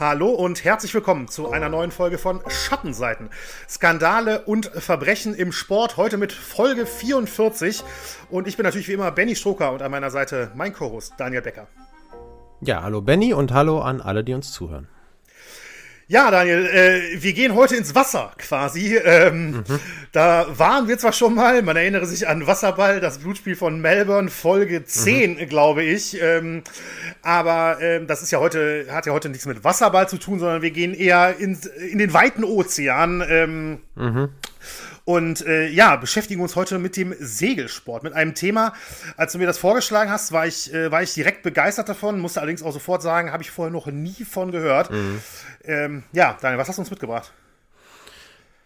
Hallo und herzlich willkommen zu einer neuen Folge von Schattenseiten. Skandale und Verbrechen im Sport. Heute mit Folge 44. Und ich bin natürlich wie immer Benny Stroker und an meiner Seite mein Co-Host Daniel Becker. Ja, hallo Benny und hallo an alle, die uns zuhören. Ja, Daniel, äh, wir gehen heute ins Wasser quasi. Ähm, mhm. Da waren wir zwar schon mal, man erinnere sich an Wasserball, das Blutspiel von Melbourne, Folge 10, mhm. glaube ich. Ähm, aber ähm, das ist ja heute, hat ja heute nichts mit Wasserball zu tun, sondern wir gehen eher in, in den weiten Ozean. Mhm. Und äh, ja, beschäftigen uns heute mit dem Segelsport, mit einem Thema. Als du mir das vorgeschlagen hast, war ich, äh, war ich direkt begeistert davon, musste allerdings auch sofort sagen, habe ich vorher noch nie von gehört. Mhm. Ähm, ja, Daniel, was hast du uns mitgebracht?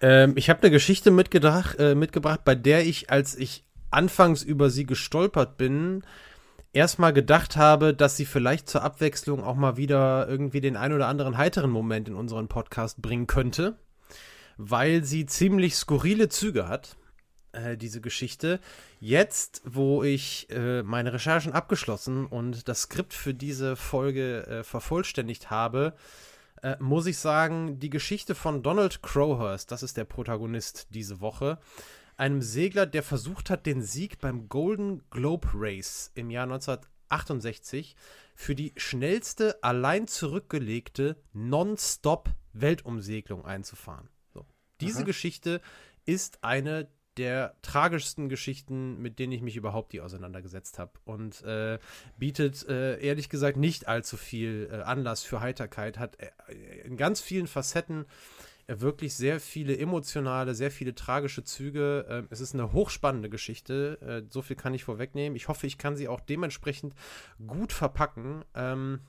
Ähm, ich habe eine Geschichte mitgebracht, äh, mitgebracht, bei der ich, als ich anfangs über sie gestolpert bin, erstmal gedacht habe, dass sie vielleicht zur Abwechslung auch mal wieder irgendwie den ein oder anderen heiteren Moment in unseren Podcast bringen könnte weil sie ziemlich skurrile Züge hat, äh, diese Geschichte. Jetzt, wo ich äh, meine Recherchen abgeschlossen und das Skript für diese Folge äh, vervollständigt habe, äh, muss ich sagen, die Geschichte von Donald Crowhurst, das ist der Protagonist diese Woche, einem Segler, der versucht hat, den Sieg beim Golden Globe Race im Jahr 1968 für die schnellste allein zurückgelegte Non-Stop-Weltumsegelung einzufahren. Diese Aha. Geschichte ist eine der tragischsten Geschichten, mit denen ich mich überhaupt die auseinandergesetzt habe. Und äh, bietet äh, ehrlich gesagt nicht allzu viel äh, Anlass für Heiterkeit, hat äh, in ganz vielen Facetten äh, wirklich sehr viele emotionale, sehr viele tragische Züge. Ähm, es ist eine hochspannende Geschichte, äh, so viel kann ich vorwegnehmen. Ich hoffe, ich kann sie auch dementsprechend gut verpacken. Ähm,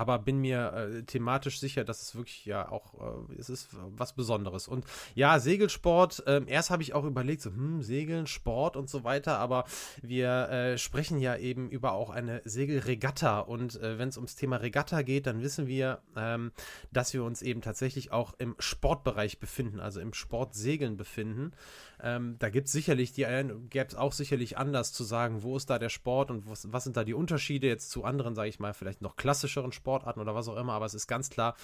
aber bin mir äh, thematisch sicher, dass es wirklich ja auch, äh, es ist was Besonderes. Und ja, Segelsport, äh, erst habe ich auch überlegt, so, hm, Segeln, Sport und so weiter, aber wir äh, sprechen ja eben über auch eine Segelregatta und äh, wenn es ums Thema Regatta geht, dann wissen wir, ähm, dass wir uns eben tatsächlich auch im Sportbereich befinden, also im Sportsegeln befinden. Ähm, da gibt es sicherlich, die gäbe es auch sicherlich anders zu sagen, wo ist da der Sport und was, was sind da die Unterschiede jetzt zu anderen, sage ich mal, vielleicht noch klassischeren Sportarten oder was auch immer, aber es ist ganz klar,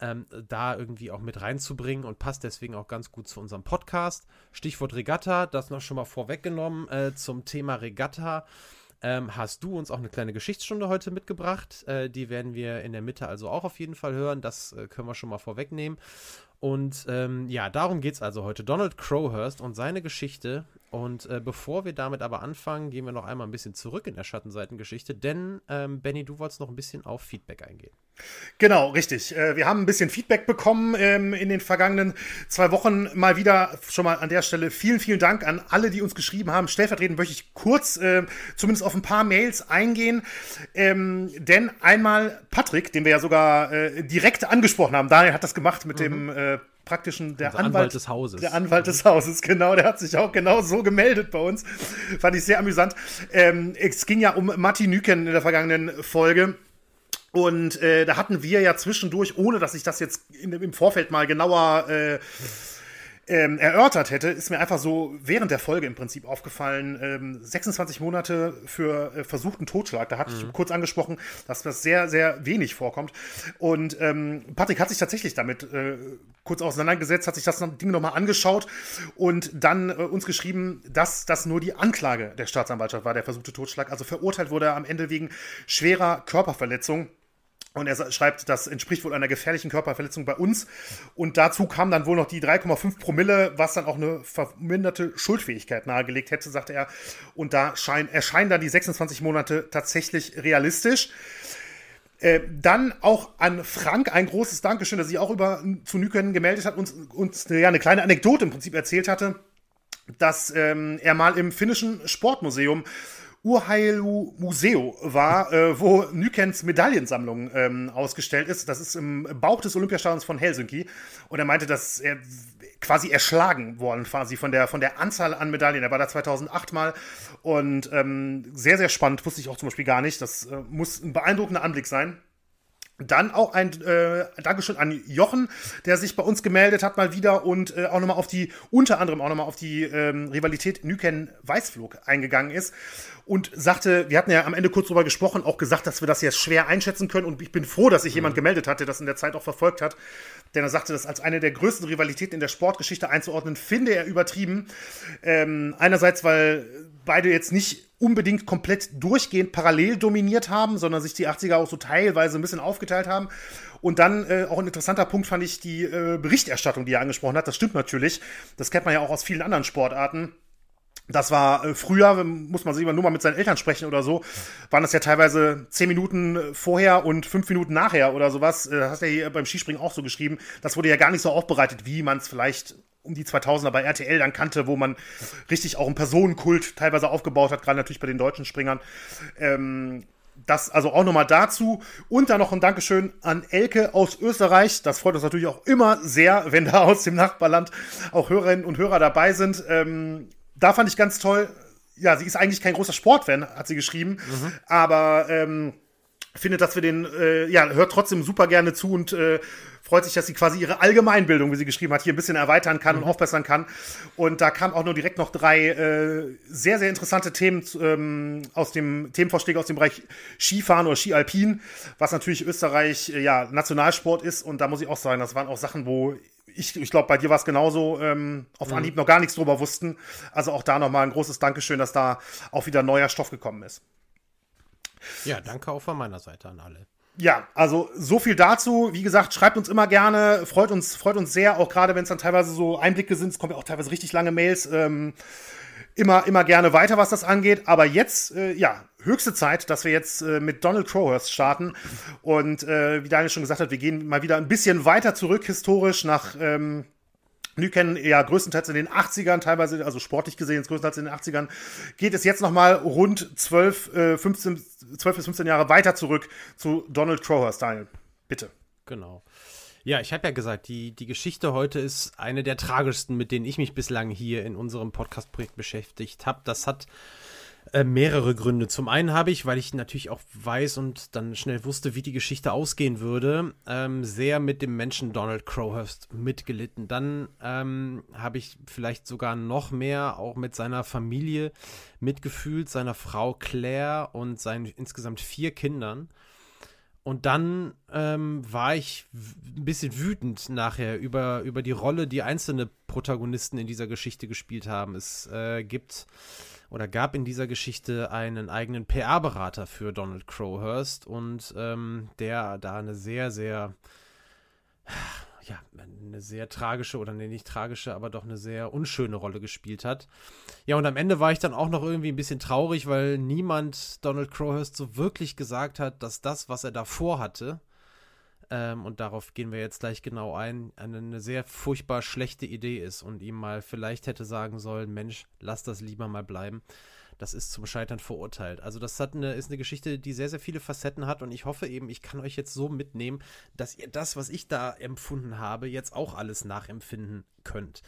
ähm, da irgendwie auch mit reinzubringen und passt deswegen auch ganz gut zu unserem Podcast. Stichwort Regatta, das noch schon mal vorweggenommen äh, zum Thema Regatta. Ähm, hast du uns auch eine kleine Geschichtsstunde heute mitgebracht. Äh, die werden wir in der Mitte also auch auf jeden Fall hören. Das äh, können wir schon mal vorwegnehmen. Und ähm, ja, darum geht es also heute. Donald Crowhurst und seine Geschichte. Und äh, bevor wir damit aber anfangen, gehen wir noch einmal ein bisschen zurück in der Schattenseitengeschichte, denn ähm, Benny, du wolltest noch ein bisschen auf Feedback eingehen. Genau, richtig. Äh, wir haben ein bisschen Feedback bekommen ähm, in den vergangenen zwei Wochen. Mal wieder schon mal an der Stelle vielen, vielen Dank an alle, die uns geschrieben haben. Stellvertretend möchte ich kurz äh, zumindest auf ein paar Mails eingehen. Ähm, denn einmal Patrick, den wir ja sogar äh, direkt angesprochen haben, Daniel hat das gemacht mit mhm. dem praktischen der Anwalt, Anwalt, des Hauses. Der Anwalt des Hauses, genau. Der hat sich auch genau so gemeldet bei uns. Fand ich sehr amüsant. Ähm, es ging ja um Matti Nüken in der vergangenen Folge. Und äh, da hatten wir ja zwischendurch, ohne dass ich das jetzt in, im Vorfeld mal genauer äh, ähm, erörtert hätte, ist mir einfach so während der Folge im Prinzip aufgefallen, ähm, 26 Monate für äh, versuchten Totschlag. Da hatte mhm. ich kurz angesprochen, dass das sehr, sehr wenig vorkommt. Und ähm, Patrick hat sich tatsächlich damit äh, kurz auseinandergesetzt, hat sich das Ding nochmal angeschaut und dann äh, uns geschrieben, dass das nur die Anklage der Staatsanwaltschaft war, der versuchte Totschlag. Also verurteilt wurde er am Ende wegen schwerer Körperverletzung. Und er schreibt, das entspricht wohl einer gefährlichen Körperverletzung bei uns. Und dazu kam dann wohl noch die 3,5 Promille, was dann auch eine verminderte Schuldfähigkeit nahegelegt hätte, sagte er. Und da schein, erscheinen dann die 26 Monate tatsächlich realistisch. Äh, dann auch an Frank ein großes Dankeschön, dass sich auch über zu Nykönen gemeldet hat und uns ja, eine kleine Anekdote im Prinzip erzählt hatte, dass ähm, er mal im finnischen Sportmuseum Urheilu Museo war, äh, wo Nykens Medaillensammlung ähm, ausgestellt ist. Das ist im Bauch des Olympiastadions von Helsinki. Und er meinte, dass er quasi erschlagen worden, quasi von der, von der Anzahl an Medaillen. Er war da 2008 mal und ähm, sehr, sehr spannend, wusste ich auch zum Beispiel gar nicht. Das äh, muss ein beeindruckender Anblick sein. Dann auch ein äh, Dankeschön an Jochen, der sich bei uns gemeldet hat mal wieder und äh, auch nochmal auf die, unter anderem auch nochmal auf die ähm, Rivalität Nüken-Weißflug eingegangen ist und sagte, wir hatten ja am Ende kurz drüber gesprochen, auch gesagt, dass wir das jetzt schwer einschätzen können und ich bin froh, dass sich mhm. jemand gemeldet hat, der das in der Zeit auch verfolgt hat, denn er sagte, das als eine der größten Rivalitäten in der Sportgeschichte einzuordnen, finde er übertrieben. Ähm, einerseits, weil beide jetzt nicht unbedingt komplett durchgehend parallel dominiert haben, sondern sich die 80er auch so teilweise ein bisschen aufgeteilt haben. Und dann äh, auch ein interessanter Punkt fand ich die äh, Berichterstattung, die er angesprochen hat. Das stimmt natürlich. Das kennt man ja auch aus vielen anderen Sportarten. Das war äh, früher, muss man sich immer nur mal mit seinen Eltern sprechen oder so, waren das ja teilweise zehn Minuten vorher und fünf Minuten nachher oder sowas. Äh, hast du ja hier beim Skispringen auch so geschrieben. Das wurde ja gar nicht so aufbereitet, wie man es vielleicht um die 2000er bei RTL dann kannte, wo man richtig auch einen Personenkult teilweise aufgebaut hat, gerade natürlich bei den deutschen Springern. Ähm, das also auch nochmal dazu. Und dann noch ein Dankeschön an Elke aus Österreich. Das freut uns natürlich auch immer sehr, wenn da aus dem Nachbarland auch Hörerinnen und Hörer dabei sind. Ähm, da fand ich ganz toll. Ja, sie ist eigentlich kein großer Sportfan, hat sie geschrieben. Mhm. Aber ähm, findet, dass wir den, äh, ja, hört trotzdem super gerne zu und äh, freut sich, dass sie quasi ihre Allgemeinbildung, wie sie geschrieben hat, hier ein bisschen erweitern kann mhm. und aufbessern kann. Und da kamen auch nur direkt noch drei äh, sehr, sehr interessante Themen ähm, aus dem Themenvorschläge aus dem Bereich Skifahren oder Skialpin, was natürlich Österreich äh, ja Nationalsport ist. Und da muss ich auch sagen, das waren auch Sachen, wo ich, ich glaube, bei dir war es genauso, ähm, auf mhm. Anhieb noch gar nichts drüber wussten. Also auch da nochmal ein großes Dankeschön, dass da auch wieder neuer Stoff gekommen ist. Ja, danke auch von meiner Seite an alle ja, also so viel dazu. Wie gesagt, schreibt uns immer gerne, freut uns, freut uns sehr, auch gerade wenn es dann teilweise so Einblicke sind. Es kommen ja auch teilweise richtig lange Mails. Ähm, immer, immer gerne weiter, was das angeht. Aber jetzt, äh, ja, höchste Zeit, dass wir jetzt äh, mit Donald Crowhurst starten. Und äh, wie Daniel schon gesagt hat, wir gehen mal wieder ein bisschen weiter zurück historisch nach ähm, Nüken ja größtenteils in den 80ern, teilweise, also sportlich gesehen, größtenteils in den 80ern, geht es jetzt nochmal rund 12, äh, 15, 12 bis 15 Jahre weiter zurück zu Donald Crowhurst, Daniel. Bitte. Genau. Ja, ich habe ja gesagt, die, die Geschichte heute ist eine der tragischsten, mit denen ich mich bislang hier in unserem Podcast-Projekt beschäftigt habe. Das hat äh, mehrere Gründe. Zum einen habe ich, weil ich natürlich auch weiß und dann schnell wusste, wie die Geschichte ausgehen würde, ähm, sehr mit dem Menschen Donald Crowhurst mitgelitten. Dann ähm, habe ich vielleicht sogar noch mehr auch mit seiner Familie mitgefühlt, seiner Frau Claire und seinen insgesamt vier Kindern. Und dann ähm, war ich ein bisschen wütend nachher über, über die Rolle, die einzelne Protagonisten in dieser Geschichte gespielt haben. Es äh, gibt oder gab in dieser Geschichte einen eigenen PR-Berater für Donald Crowhurst und ähm, der da eine sehr, sehr, ja, eine sehr tragische oder nee, nicht tragische, aber doch eine sehr unschöne Rolle gespielt hat. Ja, und am Ende war ich dann auch noch irgendwie ein bisschen traurig, weil niemand Donald Crowhurst so wirklich gesagt hat, dass das, was er davor hatte, ähm, und darauf gehen wir jetzt gleich genau ein, eine, eine, sehr furchtbar schlechte Idee ist und ihm mal vielleicht hätte sagen sollen, Mensch, lass das lieber mal bleiben. Das ist zum Scheitern verurteilt. Also das hat eine, ist eine Geschichte, die sehr, sehr viele Facetten hat und ich hoffe eben, ich kann euch jetzt so mitnehmen, dass ihr das, was ich da empfunden habe, jetzt auch alles nachempfinden könnt.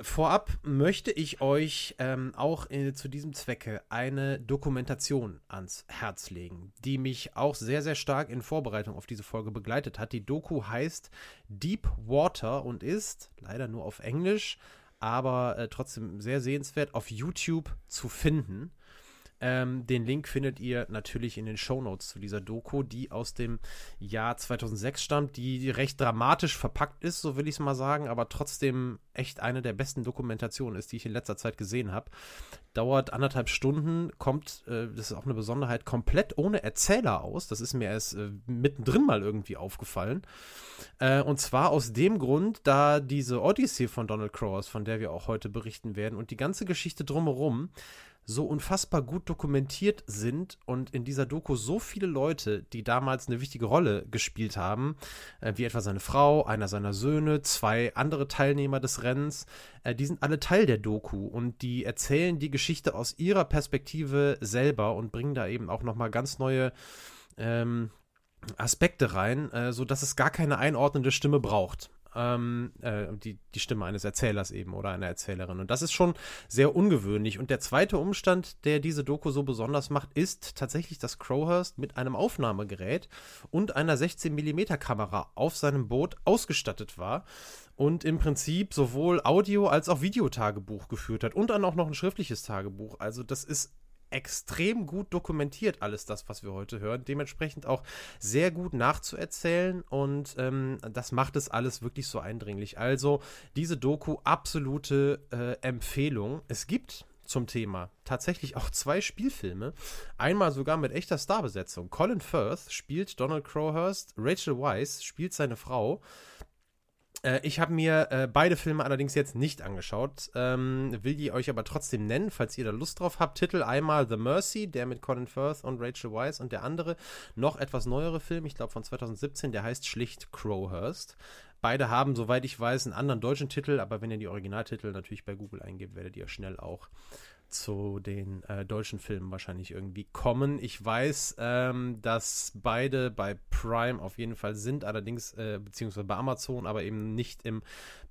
Vorab möchte ich euch ähm, auch äh, zu diesem Zwecke eine Dokumentation ans Herz legen, die mich auch sehr, sehr stark in Vorbereitung auf diese Folge begleitet hat. Die Doku heißt Deep Water und ist leider nur auf Englisch, aber äh, trotzdem sehr sehenswert auf YouTube zu finden. Ähm, den Link findet ihr natürlich in den Shownotes zu dieser Doku, die aus dem Jahr 2006 stammt, die recht dramatisch verpackt ist, so will ich es mal sagen, aber trotzdem echt eine der besten Dokumentationen ist, die ich in letzter Zeit gesehen habe. Dauert anderthalb Stunden, kommt, äh, das ist auch eine Besonderheit, komplett ohne Erzähler aus. Das ist mir erst äh, mittendrin mal irgendwie aufgefallen. Äh, und zwar aus dem Grund, da diese Odyssey von Donald Crowers, von der wir auch heute berichten werden, und die ganze Geschichte drumherum so unfassbar gut dokumentiert sind und in dieser Doku so viele Leute, die damals eine wichtige Rolle gespielt haben, äh, wie etwa seine Frau, einer seiner Söhne, zwei andere Teilnehmer des Rennens, äh, die sind alle Teil der Doku und die erzählen die Geschichte aus ihrer Perspektive selber und bringen da eben auch nochmal ganz neue ähm, Aspekte rein, äh, sodass es gar keine einordnende Stimme braucht. Ähm, äh, die, die Stimme eines Erzählers eben oder einer Erzählerin. Und das ist schon sehr ungewöhnlich. Und der zweite Umstand, der diese Doku so besonders macht, ist tatsächlich, dass Crowhurst mit einem Aufnahmegerät und einer 16mm Kamera auf seinem Boot ausgestattet war und im Prinzip sowohl Audio- als auch Videotagebuch geführt hat und dann auch noch ein schriftliches Tagebuch. Also das ist extrem gut dokumentiert, alles das, was wir heute hören. Dementsprechend auch sehr gut nachzuerzählen und ähm, das macht es alles wirklich so eindringlich. Also diese Doku absolute äh, Empfehlung. Es gibt zum Thema tatsächlich auch zwei Spielfilme. Einmal sogar mit echter Starbesetzung. Colin Firth spielt Donald Crowhurst, Rachel Weisz spielt seine Frau. Äh, ich habe mir äh, beide Filme allerdings jetzt nicht angeschaut, ähm, will die euch aber trotzdem nennen, falls ihr da Lust drauf habt. Titel einmal The Mercy, der mit Colin Firth und Rachel Weisz und der andere noch etwas neuere Film, ich glaube von 2017, der heißt schlicht Crowhurst. Beide haben, soweit ich weiß, einen anderen deutschen Titel, aber wenn ihr die Originaltitel natürlich bei Google eingebt, werdet ihr schnell auch zu den äh, deutschen Filmen wahrscheinlich irgendwie kommen. Ich weiß, ähm, dass beide bei Prime auf jeden Fall sind, allerdings, äh, beziehungsweise bei Amazon, aber eben nicht im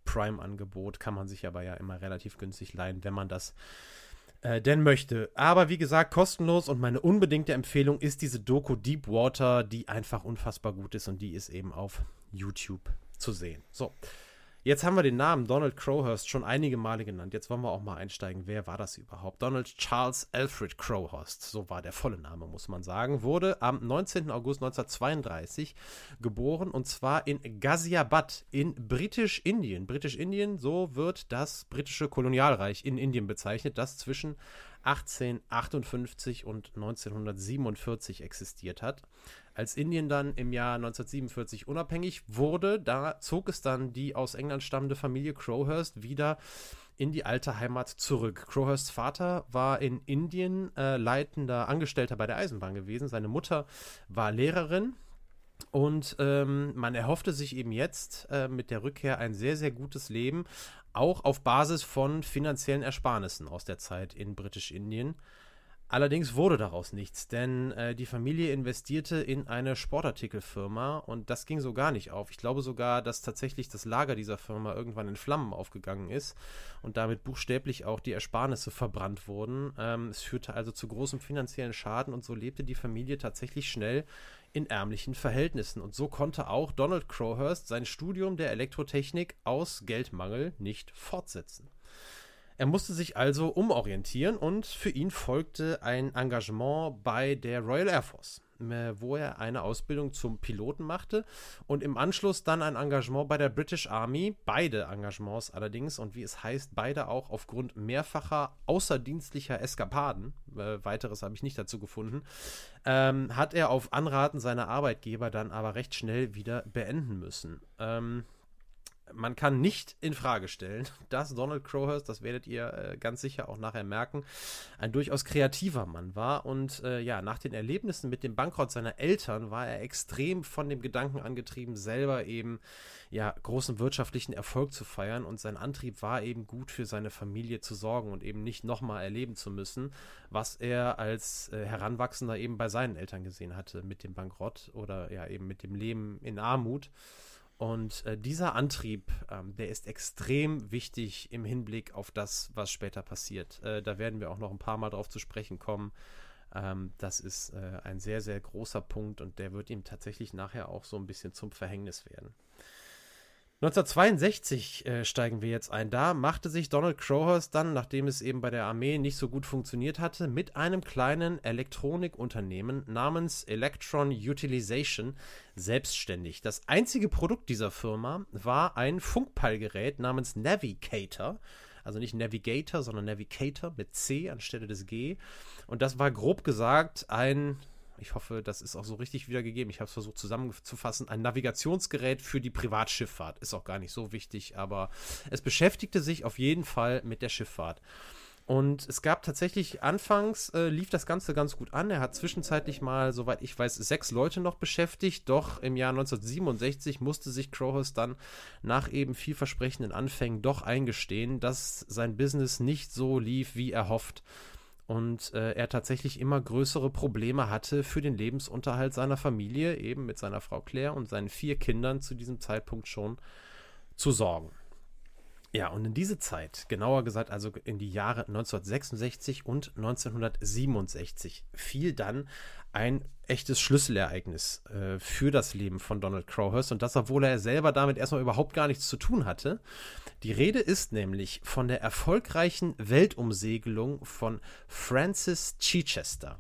Prime-Angebot. Kann man sich aber ja immer relativ günstig leihen, wenn man das äh, denn möchte. Aber wie gesagt, kostenlos und meine unbedingte Empfehlung ist diese Doku Deepwater, die einfach unfassbar gut ist und die ist eben auf YouTube zu sehen. So. Jetzt haben wir den Namen Donald Crowhurst schon einige Male genannt. Jetzt wollen wir auch mal einsteigen. Wer war das überhaupt? Donald Charles Alfred Crowhurst, so war der volle Name, muss man sagen, wurde am 19. August 1932 geboren und zwar in Ghaziabad in Britisch-Indien. Britisch-Indien, so wird das britische Kolonialreich in Indien bezeichnet, das zwischen 1858 und 1947 existiert hat. Als Indien dann im Jahr 1947 unabhängig wurde, da zog es dann die aus England stammende Familie Crowhurst wieder in die alte Heimat zurück. Crowhursts Vater war in Indien äh, leitender Angestellter bei der Eisenbahn gewesen. Seine Mutter war Lehrerin. Und ähm, man erhoffte sich eben jetzt äh, mit der Rückkehr ein sehr, sehr gutes Leben, auch auf Basis von finanziellen Ersparnissen aus der Zeit in Britisch-Indien. Allerdings wurde daraus nichts, denn äh, die Familie investierte in eine Sportartikelfirma und das ging so gar nicht auf. Ich glaube sogar, dass tatsächlich das Lager dieser Firma irgendwann in Flammen aufgegangen ist und damit buchstäblich auch die Ersparnisse verbrannt wurden. Ähm, es führte also zu großem finanziellen Schaden und so lebte die Familie tatsächlich schnell in ärmlichen Verhältnissen. Und so konnte auch Donald Crowhurst sein Studium der Elektrotechnik aus Geldmangel nicht fortsetzen. Er musste sich also umorientieren und für ihn folgte ein Engagement bei der Royal Air Force, äh, wo er eine Ausbildung zum Piloten machte und im Anschluss dann ein Engagement bei der British Army, beide Engagements allerdings und wie es heißt, beide auch aufgrund mehrfacher außerdienstlicher Eskapaden, äh, weiteres habe ich nicht dazu gefunden, ähm, hat er auf Anraten seiner Arbeitgeber dann aber recht schnell wieder beenden müssen. Ähm, man kann nicht in Frage stellen, dass Donald Crowhurst, das werdet ihr äh, ganz sicher auch nachher merken, ein durchaus kreativer Mann war. Und äh, ja, nach den Erlebnissen mit dem Bankrott seiner Eltern war er extrem von dem Gedanken angetrieben, selber eben ja großen wirtschaftlichen Erfolg zu feiern. Und sein Antrieb war eben gut für seine Familie zu sorgen und eben nicht nochmal erleben zu müssen, was er als äh, Heranwachsender eben bei seinen Eltern gesehen hatte mit dem Bankrott oder ja eben mit dem Leben in Armut. Und äh, dieser Antrieb, ähm, der ist extrem wichtig im Hinblick auf das, was später passiert. Äh, da werden wir auch noch ein paar Mal drauf zu sprechen kommen. Ähm, das ist äh, ein sehr, sehr großer Punkt und der wird ihm tatsächlich nachher auch so ein bisschen zum Verhängnis werden. 1962 äh, steigen wir jetzt ein. Da machte sich Donald Crowhurst dann, nachdem es eben bei der Armee nicht so gut funktioniert hatte, mit einem kleinen Elektronikunternehmen namens Electron Utilization selbstständig. Das einzige Produkt dieser Firma war ein Funkpeilgerät namens Navigator. Also nicht Navigator, sondern Navigator mit C anstelle des G. Und das war grob gesagt ein ich hoffe, das ist auch so richtig wiedergegeben. Ich habe es versucht zusammenzufassen. Ein Navigationsgerät für die Privatschifffahrt. Ist auch gar nicht so wichtig, aber es beschäftigte sich auf jeden Fall mit der Schifffahrt. Und es gab tatsächlich, anfangs äh, lief das Ganze ganz gut an. Er hat zwischenzeitlich mal, soweit ich weiß, sechs Leute noch beschäftigt. Doch im Jahr 1967 musste sich Crowhurst dann nach eben vielversprechenden Anfängen doch eingestehen, dass sein Business nicht so lief, wie er hofft und äh, er tatsächlich immer größere Probleme hatte für den Lebensunterhalt seiner Familie, eben mit seiner Frau Claire und seinen vier Kindern zu diesem Zeitpunkt schon zu sorgen. Ja, und in diese Zeit, genauer gesagt also in die Jahre 1966 und 1967, fiel dann ein echtes Schlüsselereignis äh, für das Leben von Donald Crowhurst und das, obwohl er selber damit erstmal überhaupt gar nichts zu tun hatte. Die Rede ist nämlich von der erfolgreichen Weltumsegelung von Francis Chichester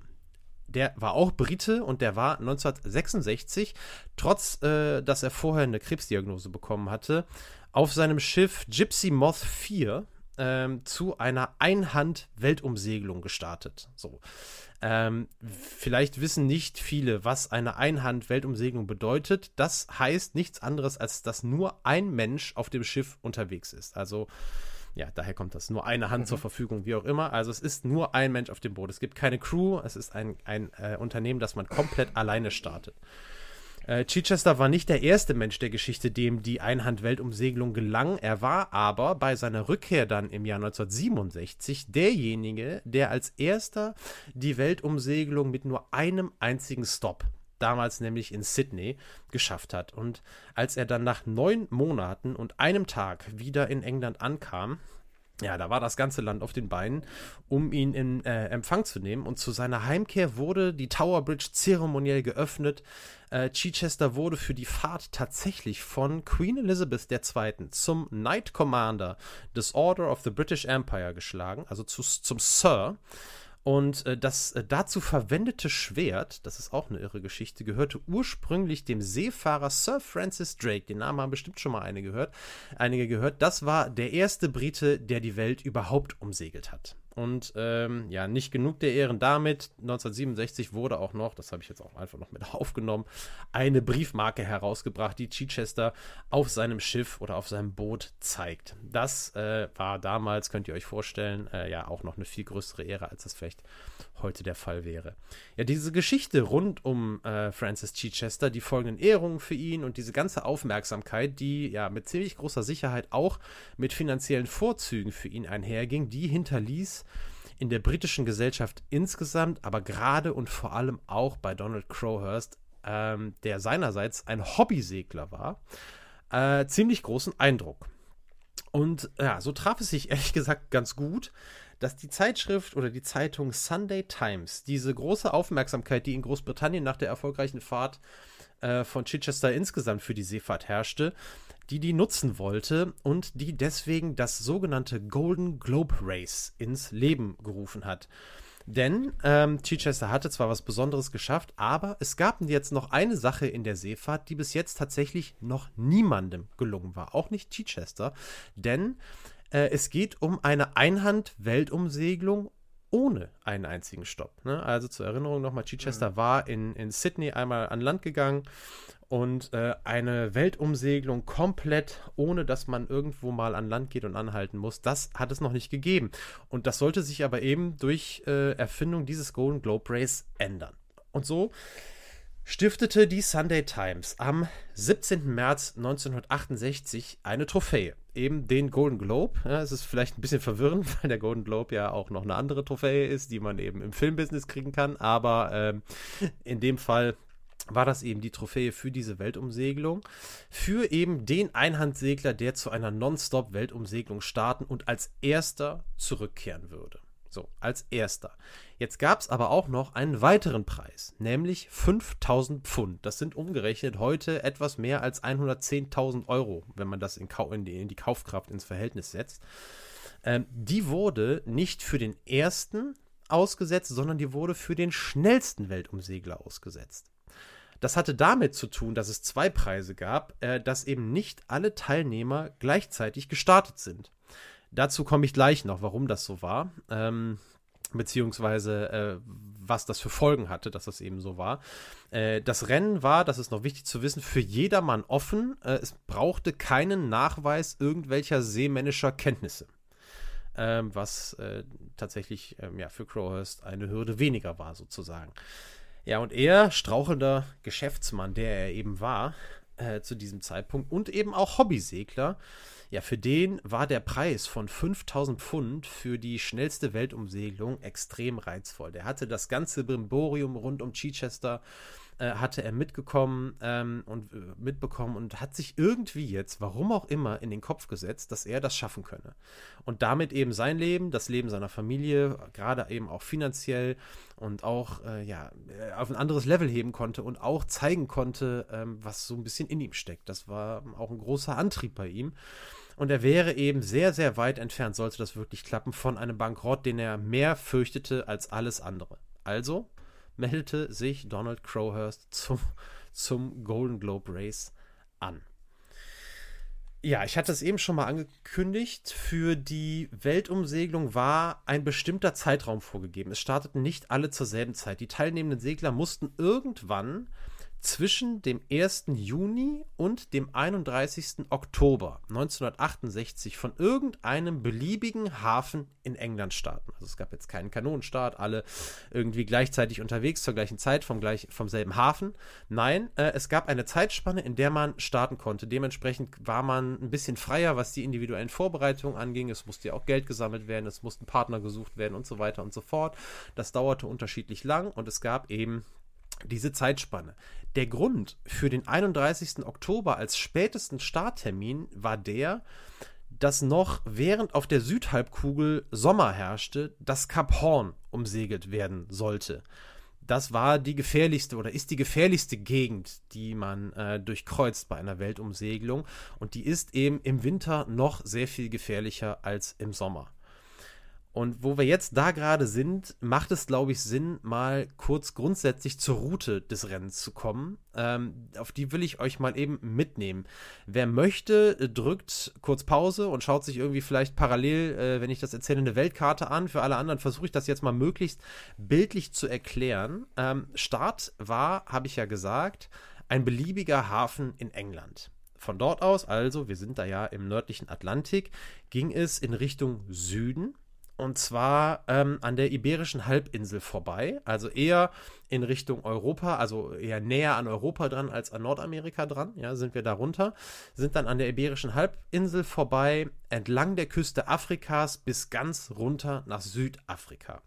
der war auch Brite und der war 1966, trotz äh, dass er vorher eine Krebsdiagnose bekommen hatte, auf seinem Schiff Gypsy Moth 4 ähm, zu einer Einhand-Weltumsegelung gestartet. So. Ähm, vielleicht wissen nicht viele, was eine Einhand-Weltumsegelung bedeutet. Das heißt nichts anderes, als dass nur ein Mensch auf dem Schiff unterwegs ist. Also, ja, daher kommt das. Nur eine Hand mhm. zur Verfügung, wie auch immer. Also, es ist nur ein Mensch auf dem Boot. Es gibt keine Crew. Es ist ein, ein äh, Unternehmen, das man komplett alleine startet. Äh, Chichester war nicht der erste Mensch der Geschichte, dem die Einhand-Weltumsegelung gelang. Er war aber bei seiner Rückkehr dann im Jahr 1967 derjenige, der als erster die Weltumsegelung mit nur einem einzigen Stop damals nämlich in Sydney, geschafft hat. Und als er dann nach neun Monaten und einem Tag wieder in England ankam, ja, da war das ganze Land auf den Beinen, um ihn in äh, Empfang zu nehmen. Und zu seiner Heimkehr wurde die Tower Bridge zeremoniell geöffnet. Äh, Chichester wurde für die Fahrt tatsächlich von Queen Elizabeth II. zum Knight Commander des Order of the British Empire geschlagen, also zu, zum Sir. Und äh, das äh, dazu verwendete Schwert, das ist auch eine irre Geschichte, gehörte ursprünglich dem Seefahrer Sir Francis Drake. Den Namen haben bestimmt schon mal eine gehört, einige gehört. Das war der erste Brite, der die Welt überhaupt umsegelt hat. Und ähm, ja, nicht genug der Ehren damit. 1967 wurde auch noch, das habe ich jetzt auch einfach noch mit aufgenommen, eine Briefmarke herausgebracht, die Chichester auf seinem Schiff oder auf seinem Boot zeigt. Das äh, war damals, könnt ihr euch vorstellen, äh, ja auch noch eine viel größere Ehre, als es vielleicht heute der Fall wäre. Ja, diese Geschichte rund um äh, Francis Chichester, die folgenden Ehrungen für ihn und diese ganze Aufmerksamkeit, die ja mit ziemlich großer Sicherheit auch mit finanziellen Vorzügen für ihn einherging, die hinterließ in der britischen Gesellschaft insgesamt, aber gerade und vor allem auch bei Donald Crowhurst, ähm, der seinerseits ein Hobbysegler war, äh, ziemlich großen Eindruck. Und ja, so traf es sich ehrlich gesagt ganz gut, dass die Zeitschrift oder die Zeitung Sunday Times diese große Aufmerksamkeit, die in Großbritannien nach der erfolgreichen Fahrt äh, von Chichester insgesamt für die Seefahrt herrschte, die die nutzen wollte und die deswegen das sogenannte Golden Globe Race ins Leben gerufen hat. Denn ähm, Chichester hatte zwar was Besonderes geschafft, aber es gab jetzt noch eine Sache in der Seefahrt, die bis jetzt tatsächlich noch niemandem gelungen war. Auch nicht Chichester. Denn äh, es geht um eine Einhand-Weltumsegelung ohne einen einzigen Stopp. Ne? Also zur Erinnerung nochmal, Chichester mhm. war in, in Sydney einmal an Land gegangen und äh, eine Weltumsegelung komplett, ohne dass man irgendwo mal an Land geht und anhalten muss, das hat es noch nicht gegeben. Und das sollte sich aber eben durch äh, Erfindung dieses Golden Globe Race ändern. Und so stiftete die Sunday Times am 17. März 1968 eine Trophäe, eben den Golden Globe. Ja, es ist vielleicht ein bisschen verwirrend, weil der Golden Globe ja auch noch eine andere Trophäe ist, die man eben im Filmbusiness kriegen kann, aber ähm, in dem Fall war das eben die Trophäe für diese Weltumsegelung, für eben den Einhandsegler, der zu einer Nonstop-Weltumsegelung starten und als erster zurückkehren würde. So, als erster. Jetzt gab es aber auch noch einen weiteren Preis, nämlich 5000 Pfund. Das sind umgerechnet heute etwas mehr als 110.000 Euro, wenn man das in, in, die, in, die, Kaufkraft ins Verhältnis setzt. Ähm, die wurde nicht für den ersten ausgesetzt, sondern die wurde für den schnellsten Weltumsegler ausgesetzt. Das hatte damit zu tun, dass es zwei Preise gab, äh, dass eben nicht alle Teilnehmer gleichzeitig gestartet sind. Dazu komme ich gleich noch, warum das so war. Ähm, beziehungsweise äh, was das für Folgen hatte, dass das eben so war. Äh, das Rennen war, das ist noch wichtig zu wissen, für jedermann offen. Äh, es brauchte keinen Nachweis irgendwelcher seemännischer Kenntnisse. Ähm, was äh, tatsächlich ähm, ja, für Crowhurst eine Hürde weniger war, sozusagen. Ja, und er, strauchelnder Geschäftsmann, der er eben war, äh, zu diesem Zeitpunkt und eben auch Hobbysegler, ja, für den war der Preis von 5000 Pfund für die schnellste Weltumsegelung extrem reizvoll. Der hatte das ganze Brimborium rund um Chichester äh, hatte er mitgekommen ähm, und äh, mitbekommen und hat sich irgendwie jetzt, warum auch immer, in den Kopf gesetzt, dass er das schaffen könne. Und damit eben sein Leben, das Leben seiner Familie, gerade eben auch finanziell und auch äh, ja, äh, auf ein anderes Level heben konnte und auch zeigen konnte, ähm, was so ein bisschen in ihm steckt. Das war auch ein großer Antrieb bei ihm. Und er wäre eben sehr, sehr weit entfernt, sollte das wirklich klappen, von einem Bankrott, den er mehr fürchtete als alles andere. Also meldete sich Donald Crowhurst zum, zum Golden Globe Race an. Ja, ich hatte es eben schon mal angekündigt. Für die Weltumsegelung war ein bestimmter Zeitraum vorgegeben. Es starteten nicht alle zur selben Zeit. Die teilnehmenden Segler mussten irgendwann zwischen dem 1. Juni und dem 31. Oktober 1968 von irgendeinem beliebigen Hafen in England starten. Also es gab jetzt keinen Kanonenstart, alle irgendwie gleichzeitig unterwegs zur gleichen Zeit vom, gleich, vom selben Hafen. Nein, äh, es gab eine Zeitspanne, in der man starten konnte. Dementsprechend war man ein bisschen freier, was die individuellen Vorbereitungen anging. Es musste ja auch Geld gesammelt werden, es mussten Partner gesucht werden und so weiter und so fort. Das dauerte unterschiedlich lang und es gab eben diese Zeitspanne. Der Grund für den 31. Oktober als spätesten Starttermin war der, dass noch während auf der Südhalbkugel Sommer herrschte, das Kap Horn umsegelt werden sollte. Das war die gefährlichste oder ist die gefährlichste Gegend, die man äh, durchkreuzt bei einer Weltumsegelung. Und die ist eben im Winter noch sehr viel gefährlicher als im Sommer. Und wo wir jetzt da gerade sind, macht es, glaube ich, Sinn, mal kurz grundsätzlich zur Route des Rennens zu kommen. Ähm, auf die will ich euch mal eben mitnehmen. Wer möchte, drückt kurz Pause und schaut sich irgendwie vielleicht parallel, äh, wenn ich das erzähle, eine Weltkarte an. Für alle anderen versuche ich das jetzt mal möglichst bildlich zu erklären. Ähm, Start war, habe ich ja gesagt, ein beliebiger Hafen in England. Von dort aus, also wir sind da ja im nördlichen Atlantik, ging es in Richtung Süden und zwar ähm, an der Iberischen Halbinsel vorbei. Also eher in Richtung Europa, also eher näher an Europa dran als an Nordamerika dran. Ja, sind wir darunter. Sind dann an der Iberischen Halbinsel vorbei, entlang der Küste Afrikas bis ganz runter nach Südafrika.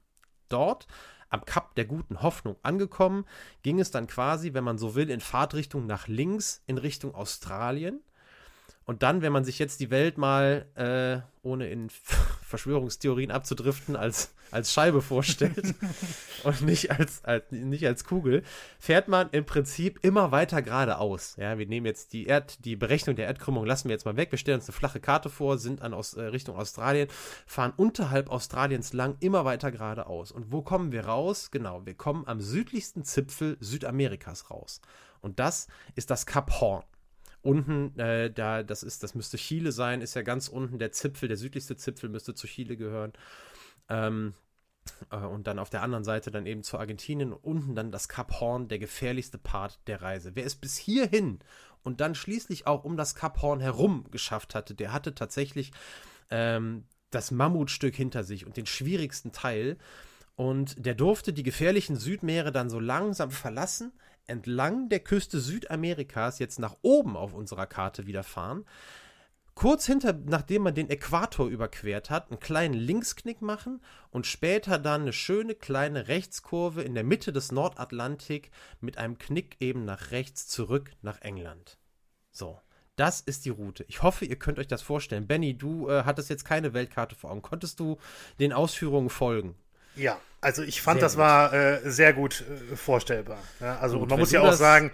Dort am Kap der guten Hoffnung angekommen, ging es dann quasi, wenn man so will, in Fahrtrichtung nach links in Richtung Australien. Und dann, wenn man sich jetzt die Welt mal, äh, ohne in Verschwörungstheorien abzudriften, als, als Scheibe vorstellt und nicht als, als, nicht als Kugel, fährt man im Prinzip immer weiter geradeaus. Ja, wir nehmen jetzt die Erd, die Berechnung der Erdkrümmung lassen wir jetzt mal weg. Wir stellen uns eine flache Karte vor, sind an aus, äh, Richtung Australien, fahren unterhalb Australiens lang immer weiter geradeaus. Und wo kommen wir raus? Genau, wir kommen am südlichsten Zipfel Südamerikas raus. Und das ist das Kap Horn unten, äh, da, das ist, das müsste Chile sein, ist ja ganz unten der Zipfel, der südlichste Zipfel müsste zu Chile gehören. Ähm, äh, und dann auf der anderen Seite dann eben zu Argentinien unten dann das Kap Horn, der gefährlichste Part der Reise. Wer es bis hierhin und dann schließlich auch um das Kap Horn herum geschafft hatte, der hatte tatsächlich ähm, das Mammutstück hinter sich und den schwierigsten Teil. Und der durfte die gefährlichen Südmeere dann so langsam verlassen, entlang der Küste Südamerikas jetzt nach oben auf unserer Karte wieder fahren. Kurz hinter, nachdem man den Äquator überquert hat, einen kleinen Linksknick machen und später dann eine schöne kleine Rechtskurve in der Mitte des Nordatlantik mit einem Knick eben nach rechts zurück nach England. So, das ist die Route. Ich hoffe, ihr könnt euch das vorstellen. Benny, du äh, hattest jetzt keine Weltkarte vor Augen. Konntest du den Ausführungen folgen? Ja, also ich fand, sehr das gut. war äh, sehr gut äh, vorstellbar. Ja, also gut, man muss ja auch sagen,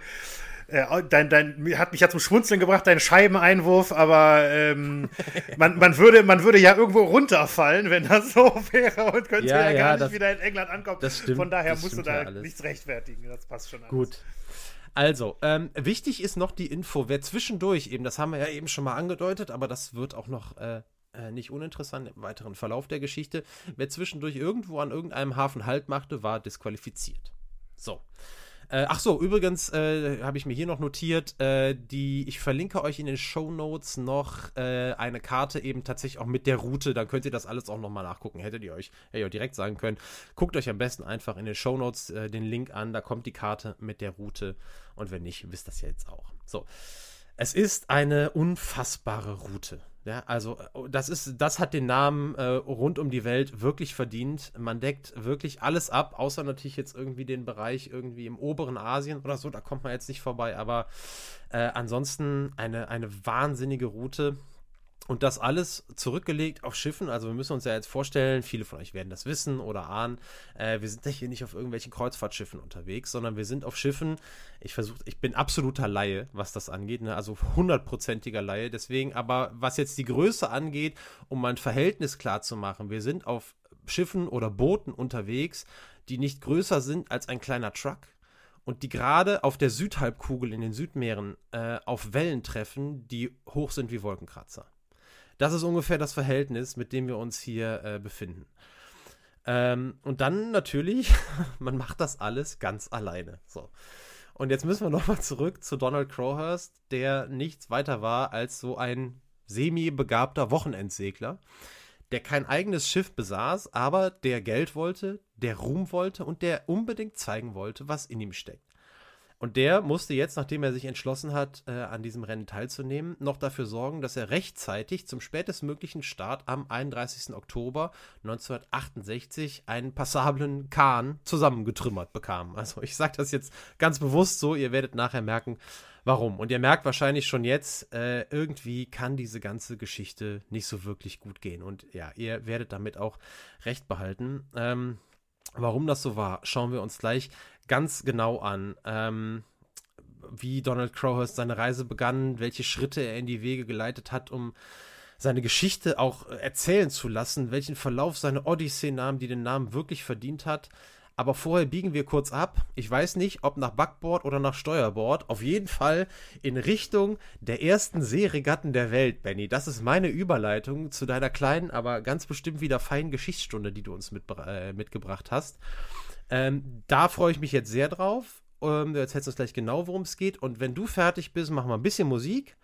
äh, dein, dein, hat mich ja zum Schmunzeln gebracht, dein Scheibeneinwurf, aber ähm, man, man, würde, man würde ja irgendwo runterfallen, wenn das so wäre und könnte ja, ja, ja gar nicht das, wieder in England ankommen. Das stimmt, Von daher musst du da nichts rechtfertigen. Das passt schon alles. Gut. Also, ähm, wichtig ist noch die Info, wer zwischendurch eben, das haben wir ja eben schon mal angedeutet, aber das wird auch noch äh, äh, nicht uninteressant im weiteren Verlauf der Geschichte. Wer zwischendurch irgendwo an irgendeinem Hafen Halt machte, war disqualifiziert. So. Äh, ach so, übrigens äh, habe ich mir hier noch notiert, äh, die, ich verlinke euch in den Show Notes noch äh, eine Karte eben tatsächlich auch mit der Route, dann könnt ihr das alles auch nochmal nachgucken. Hättet ihr euch, hättet ihr direkt sagen können. Guckt euch am besten einfach in den Show Notes äh, den Link an, da kommt die Karte mit der Route und wenn nicht, wisst das ja jetzt auch. So. Es ist eine unfassbare Route. Ja, also äh, das ist, das hat den Namen äh, rund um die Welt wirklich verdient. Man deckt wirklich alles ab, außer natürlich jetzt irgendwie den Bereich irgendwie im oberen Asien oder so, da kommt man jetzt nicht vorbei, aber äh, ansonsten eine, eine wahnsinnige Route. Und das alles zurückgelegt auf Schiffen. Also wir müssen uns ja jetzt vorstellen, viele von euch werden das wissen oder ahnen, äh, wir sind ja hier nicht auf irgendwelchen Kreuzfahrtschiffen unterwegs, sondern wir sind auf Schiffen. Ich versuche, ich bin absoluter Laie, was das angeht, ne? also hundertprozentiger Laie. Deswegen, aber was jetzt die Größe angeht, um mein Verhältnis klar zu machen, wir sind auf Schiffen oder Booten unterwegs, die nicht größer sind als ein kleiner Truck und die gerade auf der Südhalbkugel in den Südmeeren äh, auf Wellen treffen, die hoch sind wie Wolkenkratzer. Das ist ungefähr das Verhältnis, mit dem wir uns hier äh, befinden. Ähm, und dann natürlich, man macht das alles ganz alleine. So. Und jetzt müssen wir nochmal zurück zu Donald Crowhurst, der nichts weiter war als so ein semi-begabter Wochenendsegler, der kein eigenes Schiff besaß, aber der Geld wollte, der Ruhm wollte und der unbedingt zeigen wollte, was in ihm steckt. Und der musste jetzt, nachdem er sich entschlossen hat, äh, an diesem Rennen teilzunehmen, noch dafür sorgen, dass er rechtzeitig zum spätestmöglichen Start am 31. Oktober 1968 einen passablen Kahn zusammengetrümmert bekam. Also ich sage das jetzt ganz bewusst so, ihr werdet nachher merken, warum. Und ihr merkt wahrscheinlich schon jetzt, äh, irgendwie kann diese ganze Geschichte nicht so wirklich gut gehen. Und ja, ihr werdet damit auch recht behalten. Ähm, Warum das so war, schauen wir uns gleich ganz genau an. Ähm, wie Donald Crowhurst seine Reise begann, welche Schritte er in die Wege geleitet hat, um seine Geschichte auch erzählen zu lassen, welchen Verlauf seine Odyssee nahm, die den Namen wirklich verdient hat. Aber vorher biegen wir kurz ab. Ich weiß nicht, ob nach Backbord oder nach Steuerbord. Auf jeden Fall in Richtung der ersten Seeregatten der Welt, Benny. Das ist meine Überleitung zu deiner kleinen, aber ganz bestimmt wieder feinen Geschichtsstunde, die du uns mit, äh, mitgebracht hast. Ähm, da freue ich mich jetzt sehr drauf. Ähm, du erzählst uns gleich genau, worum es geht. Und wenn du fertig bist, machen wir ein bisschen Musik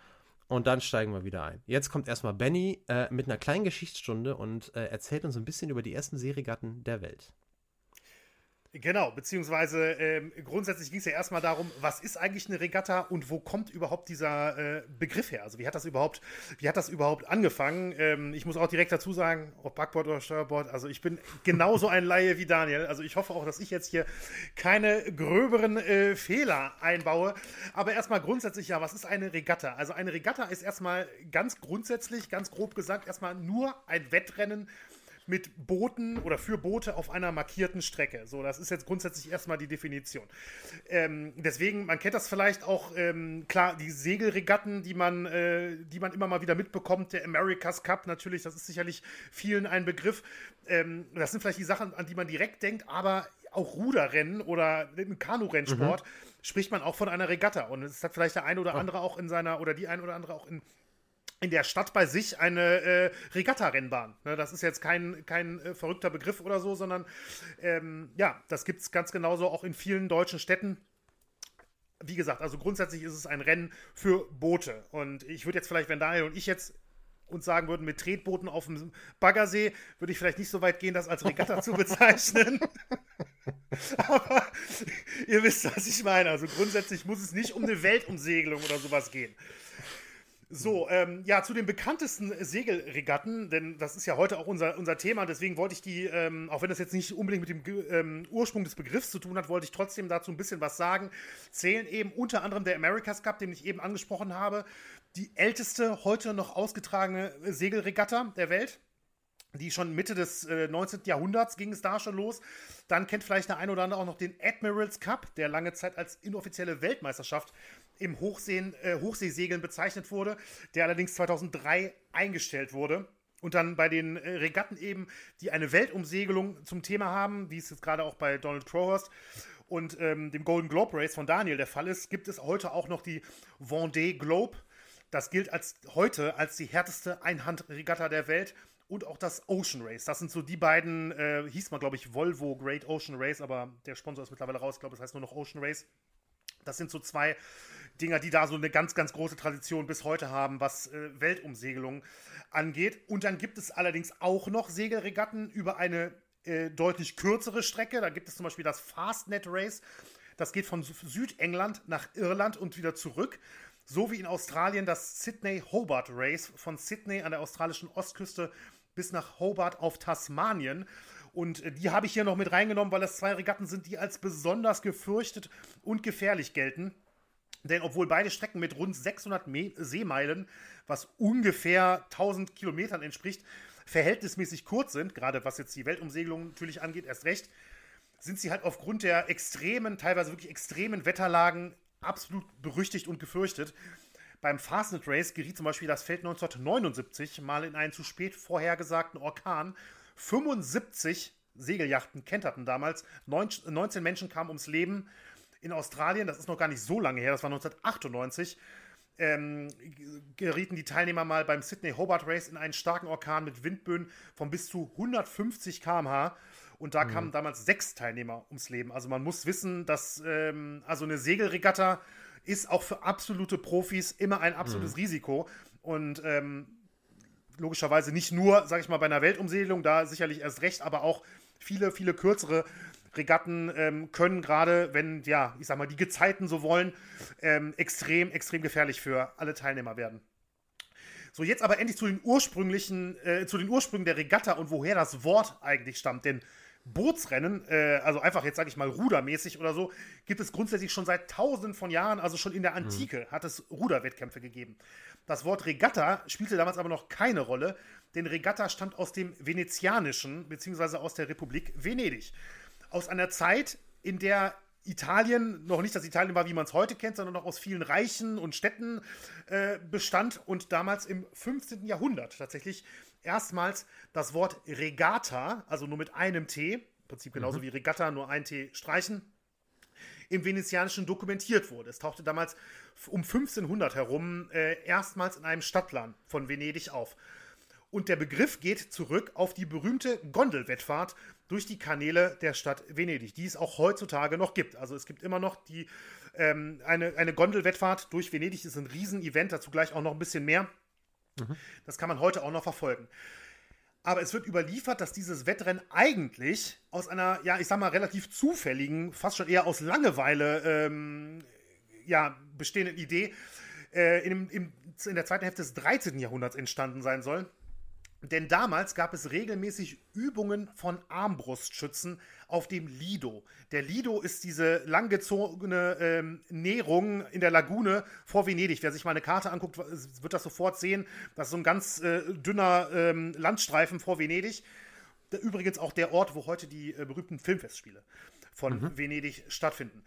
und dann steigen wir wieder ein. Jetzt kommt erstmal Benny äh, mit einer kleinen Geschichtsstunde und äh, erzählt uns ein bisschen über die ersten Seeregatten der Welt. Genau, beziehungsweise ähm, grundsätzlich ging es ja erstmal darum, was ist eigentlich eine Regatta und wo kommt überhaupt dieser äh, Begriff her? Also wie hat das überhaupt, wie hat das überhaupt angefangen? Ähm, ich muss auch direkt dazu sagen, ob Backboard oder Steuerbord, also ich bin genauso ein Laie wie Daniel. Also ich hoffe auch, dass ich jetzt hier keine gröberen äh, Fehler einbaue. Aber erstmal grundsätzlich ja, was ist eine Regatta? Also eine Regatta ist erstmal ganz grundsätzlich, ganz grob gesagt, erstmal nur ein Wettrennen mit Booten oder für Boote auf einer markierten Strecke. So, das ist jetzt grundsätzlich erstmal die Definition. Ähm, deswegen, man kennt das vielleicht auch, ähm, klar, die Segelregatten, die man, äh, die man immer mal wieder mitbekommt, der America's Cup natürlich, das ist sicherlich vielen ein Begriff. Ähm, das sind vielleicht die Sachen, an die man direkt denkt, aber auch Ruderrennen oder im Kanurennsport mhm. spricht man auch von einer Regatta. Und es hat vielleicht der eine oder andere auch in seiner, oder die ein oder andere auch in in der Stadt bei sich eine äh, Regatta-Rennbahn. Ne, das ist jetzt kein, kein äh, verrückter Begriff oder so, sondern ähm, ja, das gibt es ganz genauso auch in vielen deutschen Städten. Wie gesagt, also grundsätzlich ist es ein Rennen für Boote. Und ich würde jetzt vielleicht, wenn Daniel und ich jetzt uns sagen würden, mit Tretbooten auf dem Baggersee, würde ich vielleicht nicht so weit gehen, das als Regatta zu bezeichnen. Aber ihr wisst, was ich meine. Also grundsätzlich muss es nicht um eine Weltumsegelung oder sowas gehen. So, ähm, ja, zu den bekanntesten Segelregatten, denn das ist ja heute auch unser, unser Thema, deswegen wollte ich die, ähm, auch wenn das jetzt nicht unbedingt mit dem ähm, Ursprung des Begriffs zu tun hat, wollte ich trotzdem dazu ein bisschen was sagen. Zählen eben unter anderem der America's Cup, den ich eben angesprochen habe, die älteste heute noch ausgetragene Segelregatta der Welt die schon Mitte des äh, 19. Jahrhunderts ging es da schon los. Dann kennt vielleicht der ein oder andere auch noch den Admirals Cup, der lange Zeit als inoffizielle Weltmeisterschaft im Hochseen, äh, Hochseesegeln bezeichnet wurde, der allerdings 2003 eingestellt wurde. Und dann bei den äh, Regatten eben, die eine Weltumsegelung zum Thema haben, wie es jetzt gerade auch bei Donald Crowhurst und ähm, dem Golden Globe Race von Daniel der Fall ist, gibt es heute auch noch die Vendée Globe. Das gilt als heute als die härteste Einhandregatta der Welt und auch das Ocean Race. Das sind so die beiden, äh, hieß man glaube ich Volvo Great Ocean Race, aber der Sponsor ist mittlerweile raus, ich glaube, es heißt nur noch Ocean Race. Das sind so zwei Dinger, die da so eine ganz, ganz große Tradition bis heute haben, was äh, Weltumsegelung angeht. Und dann gibt es allerdings auch noch Segelregatten über eine äh, deutlich kürzere Strecke. Da gibt es zum Beispiel das Fastnet Race. Das geht von Südengland nach Irland und wieder zurück. so wie in Australien das Sydney Hobart Race von Sydney an der australischen Ostküste bis nach Hobart auf Tasmanien. Und äh, die habe ich hier noch mit reingenommen, weil das zwei Regatten sind, die als besonders gefürchtet und gefährlich gelten. Denn obwohl beide Strecken mit rund 600 Me Seemeilen, was ungefähr 1000 Kilometern entspricht, verhältnismäßig kurz sind, gerade was jetzt die Weltumsegelung natürlich angeht, erst recht, sind sie halt aufgrund der extremen, teilweise wirklich extremen Wetterlagen absolut berüchtigt und gefürchtet. Beim Fastnet Race geriet zum Beispiel das Feld 1979 mal in einen zu spät vorhergesagten Orkan. 75 Segelyachten kenterten damals, 19 Menschen kamen ums Leben. In Australien, das ist noch gar nicht so lange her, das war 1998, ähm, gerieten die Teilnehmer mal beim Sydney Hobart Race in einen starken Orkan mit Windböen von bis zu 150 km/h. Und da mhm. kamen damals sechs Teilnehmer ums Leben. Also man muss wissen, dass ähm, also eine Segelregatta ist auch für absolute Profis immer ein absolutes mhm. Risiko. Und ähm, logischerweise nicht nur, sag ich mal, bei einer Weltumsegelung, da sicherlich erst recht, aber auch viele, viele kürzere Regatten ähm, können gerade, wenn, ja, ich sag mal, die Gezeiten so wollen, ähm, extrem, extrem gefährlich für alle Teilnehmer werden. So, jetzt aber endlich zu den ursprünglichen, äh, zu den Ursprüngen der Regatta und woher das Wort eigentlich stammt. Denn Bootsrennen, äh, also einfach jetzt sage ich mal rudermäßig oder so, gibt es grundsätzlich schon seit tausenden von Jahren, also schon in der Antike mhm. hat es Ruderwettkämpfe gegeben. Das Wort Regatta spielte damals aber noch keine Rolle, denn Regatta stammt aus dem Venezianischen beziehungsweise aus der Republik Venedig. Aus einer Zeit, in der Italien noch nicht das Italien war, wie man es heute kennt, sondern noch aus vielen Reichen und Städten äh, bestand und damals im 15. Jahrhundert tatsächlich erstmals das Wort Regatta, also nur mit einem T, im Prinzip genauso mhm. wie Regatta, nur ein T streichen, im Venezianischen dokumentiert wurde. Es tauchte damals um 1500 herum äh, erstmals in einem Stadtplan von Venedig auf. Und der Begriff geht zurück auf die berühmte Gondelwettfahrt durch die Kanäle der Stadt Venedig, die es auch heutzutage noch gibt. Also es gibt immer noch die, ähm, eine, eine Gondelwettfahrt durch Venedig, das ist ein Riesenevent, dazu gleich auch noch ein bisschen mehr. Mhm. Das kann man heute auch noch verfolgen. Aber es wird überliefert, dass dieses Wettrennen eigentlich aus einer, ja, ich sag mal, relativ zufälligen, fast schon eher aus Langeweile ähm, ja, bestehenden Idee äh, in, in, in der zweiten Hälfte des 13. Jahrhunderts entstanden sein soll. Denn damals gab es regelmäßig Übungen von Armbrustschützen auf dem Lido. Der Lido ist diese langgezogene ähm, Nährung in der Lagune vor Venedig. Wer sich mal eine Karte anguckt, wird das sofort sehen. Das ist so ein ganz äh, dünner ähm, Landstreifen vor Venedig. Übrigens auch der Ort, wo heute die äh, berühmten Filmfestspiele von mhm. Venedig stattfinden.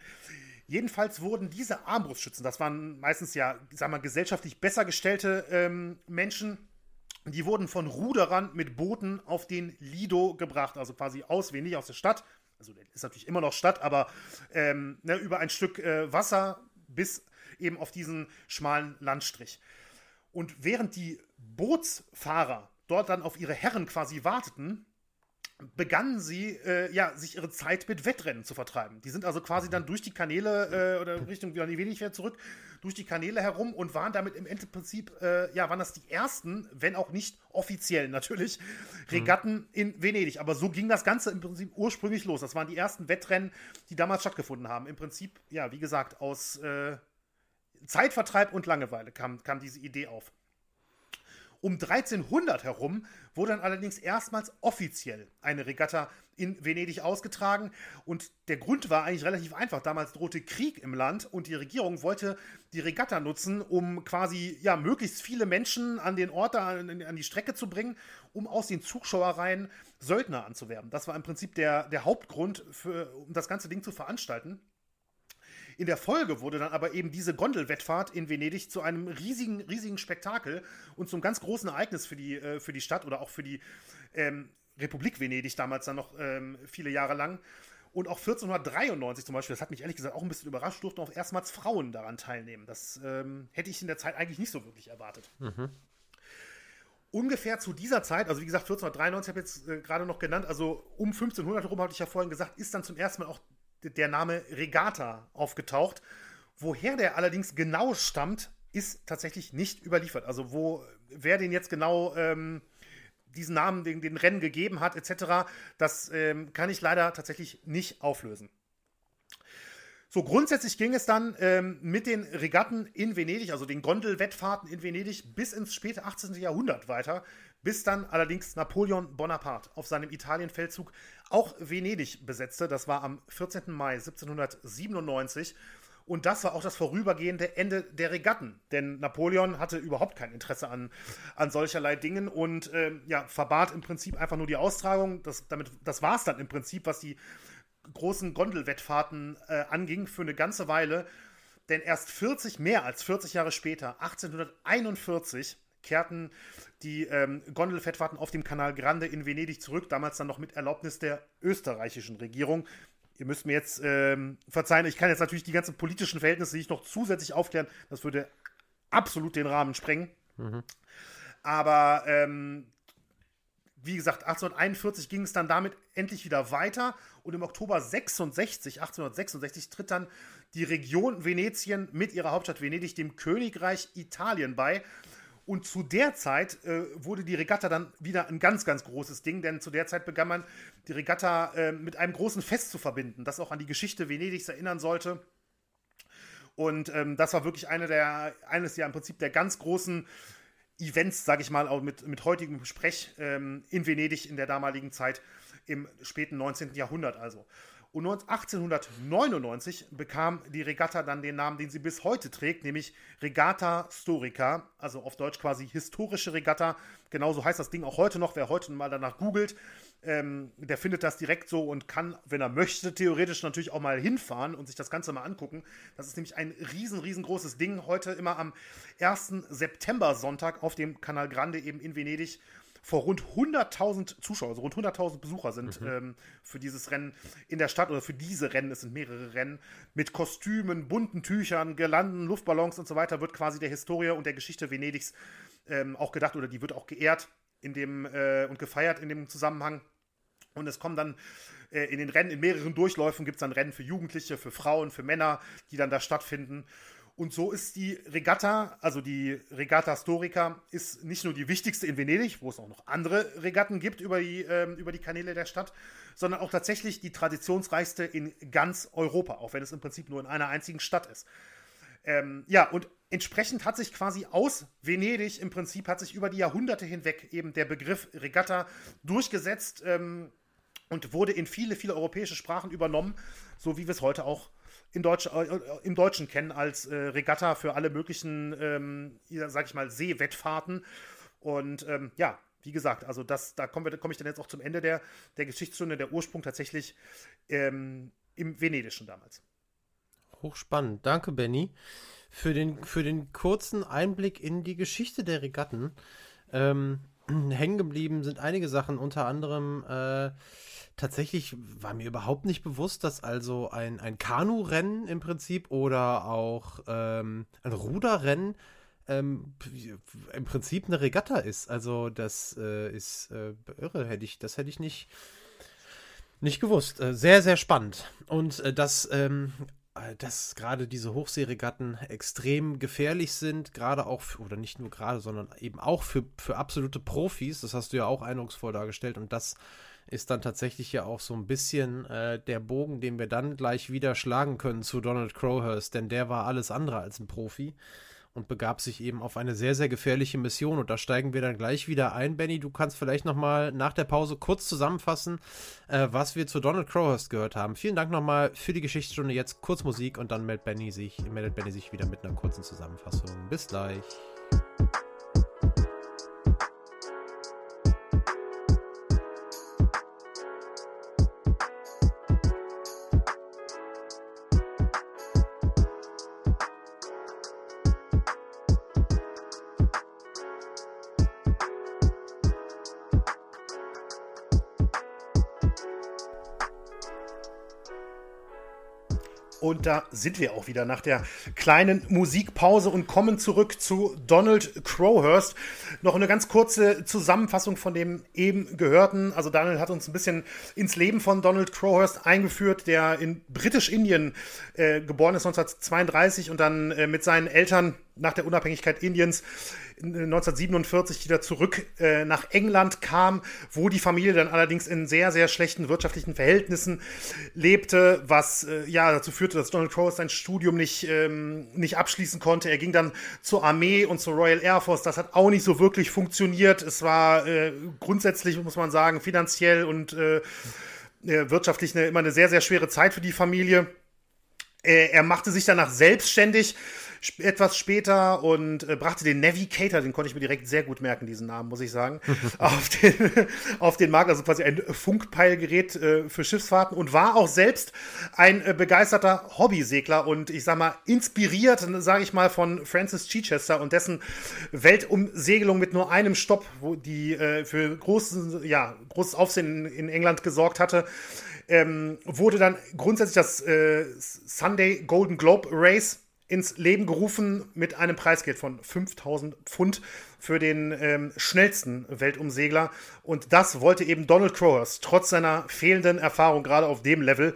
Jedenfalls wurden diese Armbrustschützen, das waren meistens ja, sagen wir mal, gesellschaftlich besser gestellte ähm, Menschen, die wurden von Ruderern mit Booten auf den Lido gebracht, also quasi aus Venedig, aus der Stadt. Also ist natürlich immer noch Stadt, aber ähm, ne, über ein Stück äh, Wasser bis eben auf diesen schmalen Landstrich. Und während die Bootsfahrer dort dann auf ihre Herren quasi warteten, begannen sie, äh, ja, sich ihre Zeit mit Wettrennen zu vertreiben. Die sind also quasi dann durch die Kanäle äh, oder Richtung wieder wenig wieder zurück, durch die Kanäle herum und waren damit im Endprinzip, äh, ja, waren das die ersten, wenn auch nicht offiziell natürlich, Regatten mhm. in Venedig. Aber so ging das Ganze im Prinzip ursprünglich los. Das waren die ersten Wettrennen, die damals stattgefunden haben. Im Prinzip, ja, wie gesagt, aus äh, Zeitvertreib und Langeweile kam, kam diese Idee auf. Um 1300 herum wurde dann allerdings erstmals offiziell eine Regatta in Venedig ausgetragen. Und der Grund war eigentlich relativ einfach. Damals drohte Krieg im Land und die Regierung wollte die Regatta nutzen, um quasi ja, möglichst viele Menschen an den Ort, an, an die Strecke zu bringen, um aus den Zuschauereien Söldner anzuwerben. Das war im Prinzip der, der Hauptgrund, für, um das ganze Ding zu veranstalten. In der Folge wurde dann aber eben diese Gondelwettfahrt in Venedig zu einem riesigen, riesigen Spektakel und zum ganz großen Ereignis für die, äh, für die Stadt oder auch für die ähm, Republik Venedig damals dann noch ähm, viele Jahre lang. Und auch 1493 zum Beispiel, das hat mich ehrlich gesagt auch ein bisschen überrascht, durften auch erstmals Frauen daran teilnehmen. Das ähm, hätte ich in der Zeit eigentlich nicht so wirklich erwartet. Mhm. Ungefähr zu dieser Zeit, also wie gesagt, 1493 habe ich jetzt äh, gerade noch genannt, also um 1500 herum, hatte ich ja vorhin gesagt, ist dann zum ersten Mal auch der Name Regatta aufgetaucht. Woher der allerdings genau stammt, ist tatsächlich nicht überliefert. Also wo, wer den jetzt genau ähm, diesen Namen den, den Rennen gegeben hat, etc., das ähm, kann ich leider tatsächlich nicht auflösen. So, grundsätzlich ging es dann ähm, mit den Regatten in Venedig, also den Gondelwettfahrten in Venedig, bis ins späte 18. Jahrhundert weiter, bis dann allerdings Napoleon Bonaparte auf seinem Italienfeldzug auch Venedig besetzte. Das war am 14. Mai 1797. Und das war auch das vorübergehende Ende der Regatten. Denn Napoleon hatte überhaupt kein Interesse an, an solcherlei Dingen und äh, ja, verbat im Prinzip einfach nur die Austragung. Das, das war es dann im Prinzip, was die großen Gondelwettfahrten äh, anging, für eine ganze Weile. Denn erst 40, mehr als 40 Jahre später, 1841, kehrten die ähm, Gondelwettfahrten auf dem Kanal Grande in Venedig zurück, damals dann noch mit Erlaubnis der österreichischen Regierung. Ihr müsst mir jetzt ähm, verzeihen, ich kann jetzt natürlich die ganzen politischen Verhältnisse nicht noch zusätzlich aufklären. Das würde absolut den Rahmen sprengen. Mhm. Aber ähm, wie gesagt, 1841 ging es dann damit endlich wieder weiter und im Oktober 66, 1866 tritt dann die Region Venetien mit ihrer Hauptstadt Venedig dem Königreich Italien bei. Und zu der Zeit äh, wurde die Regatta dann wieder ein ganz, ganz großes Ding, denn zu der Zeit begann man die Regatta äh, mit einem großen Fest zu verbinden, das auch an die Geschichte Venedigs erinnern sollte. Und ähm, das war wirklich eine der, eines ja im Prinzip der ganz großen Events, sage ich mal, auch mit, mit heutigem Sprech ähm, in Venedig in der damaligen Zeit, im späten 19. Jahrhundert also. Und 1899 bekam die Regatta dann den Namen, den sie bis heute trägt, nämlich Regatta Storica, also auf Deutsch quasi historische Regatta. Genauso heißt das Ding auch heute noch. Wer heute mal danach googelt, ähm, der findet das direkt so und kann, wenn er möchte, theoretisch natürlich auch mal hinfahren und sich das Ganze mal angucken. Das ist nämlich ein riesen, riesengroßes Ding. Heute immer am 1. September Sonntag auf dem Canal Grande eben in Venedig vor rund 100.000 Zuschauer, also rund 100.000 Besucher sind mhm. ähm, für dieses Rennen in der Stadt oder für diese Rennen, es sind mehrere Rennen, mit Kostümen, bunten Tüchern, Girlanden, Luftballons und so weiter, wird quasi der Historie und der Geschichte Venedigs ähm, auch gedacht oder die wird auch geehrt in dem, äh, und gefeiert in dem Zusammenhang. Und es kommen dann äh, in den Rennen, in mehreren Durchläufen gibt es dann Rennen für Jugendliche, für Frauen, für Männer, die dann da stattfinden. Und so ist die Regatta, also die Regatta Storica, ist nicht nur die wichtigste in Venedig, wo es auch noch andere Regatten gibt über die, ähm, über die Kanäle der Stadt, sondern auch tatsächlich die traditionsreichste in ganz Europa, auch wenn es im Prinzip nur in einer einzigen Stadt ist. Ähm, ja, und entsprechend hat sich quasi aus Venedig im Prinzip hat sich über die Jahrhunderte hinweg eben der Begriff Regatta durchgesetzt ähm, und wurde in viele, viele europäische Sprachen übernommen, so wie wir es heute auch in Deutsch, äh, äh, im Deutschen kennen als äh, Regatta für alle möglichen, ähm, sag ich mal, Seewettfahrten. Und ähm, ja, wie gesagt, also das, da komme komm ich dann jetzt auch zum Ende der, der Geschichtsstunde, der Ursprung tatsächlich ähm, im Venedischen damals. Hochspannend. Danke, Benny, für den, für den kurzen Einblick in die Geschichte der Regatten. Ähm, hängen geblieben sind einige Sachen, unter anderem äh, tatsächlich war mir überhaupt nicht bewusst, dass also ein, ein Kanu-Rennen im Prinzip oder auch ähm, ein Ruderrennen ähm, im Prinzip eine Regatta ist. Also das äh, ist äh, irre, hätte ich, das hätte ich nicht, nicht gewusst. Äh, sehr, sehr spannend. Und äh, das ähm, äh, dass gerade diese Hochseeregatten extrem gefährlich sind, gerade auch, für, oder nicht nur gerade, sondern eben auch für, für absolute Profis. Das hast du ja auch eindrucksvoll dargestellt und das ist dann tatsächlich ja auch so ein bisschen äh, der Bogen, den wir dann gleich wieder schlagen können zu Donald Crowhurst, denn der war alles andere als ein Profi und begab sich eben auf eine sehr, sehr gefährliche Mission. Und da steigen wir dann gleich wieder ein. Benny, du kannst vielleicht nochmal nach der Pause kurz zusammenfassen, äh, was wir zu Donald Crowhurst gehört haben. Vielen Dank nochmal für die Geschichtsstunde. Jetzt kurz Musik und dann meldet Benny sich, meldet Benny sich wieder mit einer kurzen Zusammenfassung. Bis gleich. Und da sind wir auch wieder nach der kleinen Musikpause und kommen zurück zu Donald Crowhurst. Noch eine ganz kurze Zusammenfassung von dem eben gehörten. Also Daniel hat uns ein bisschen ins Leben von Donald Crowhurst eingeführt, der in Britisch-Indien äh, geboren ist 1932 und dann äh, mit seinen Eltern nach der Unabhängigkeit Indiens 1947 wieder zurück äh, nach England kam, wo die Familie dann allerdings in sehr, sehr schlechten wirtschaftlichen Verhältnissen lebte, was äh, ja dazu führte, dass Donald Crowe sein Studium nicht, ähm, nicht abschließen konnte. Er ging dann zur Armee und zur Royal Air Force. Das hat auch nicht so wirklich funktioniert. Es war äh, grundsätzlich, muss man sagen, finanziell und äh, äh wirtschaftlich eine, immer eine sehr, sehr schwere Zeit für die Familie. Er machte sich danach selbstständig etwas später und äh, brachte den Navigator, den konnte ich mir direkt sehr gut merken, diesen Namen, muss ich sagen, auf, den, auf den Markt, also quasi ein Funkpeilgerät äh, für Schiffsfahrten und war auch selbst ein äh, begeisterter Hobbysegler und ich sag mal, inspiriert, sage ich mal, von Francis Chichester und dessen Weltumsegelung mit nur einem Stopp, wo die äh, für großen, ja, großes Aufsehen in, in England gesorgt hatte. Ähm, wurde dann grundsätzlich das äh, Sunday Golden Globe Race ins Leben gerufen mit einem Preisgeld von 5000 Pfund für den ähm, schnellsten Weltumsegler. Und das wollte eben Donald Crowers trotz seiner fehlenden Erfahrung gerade auf dem Level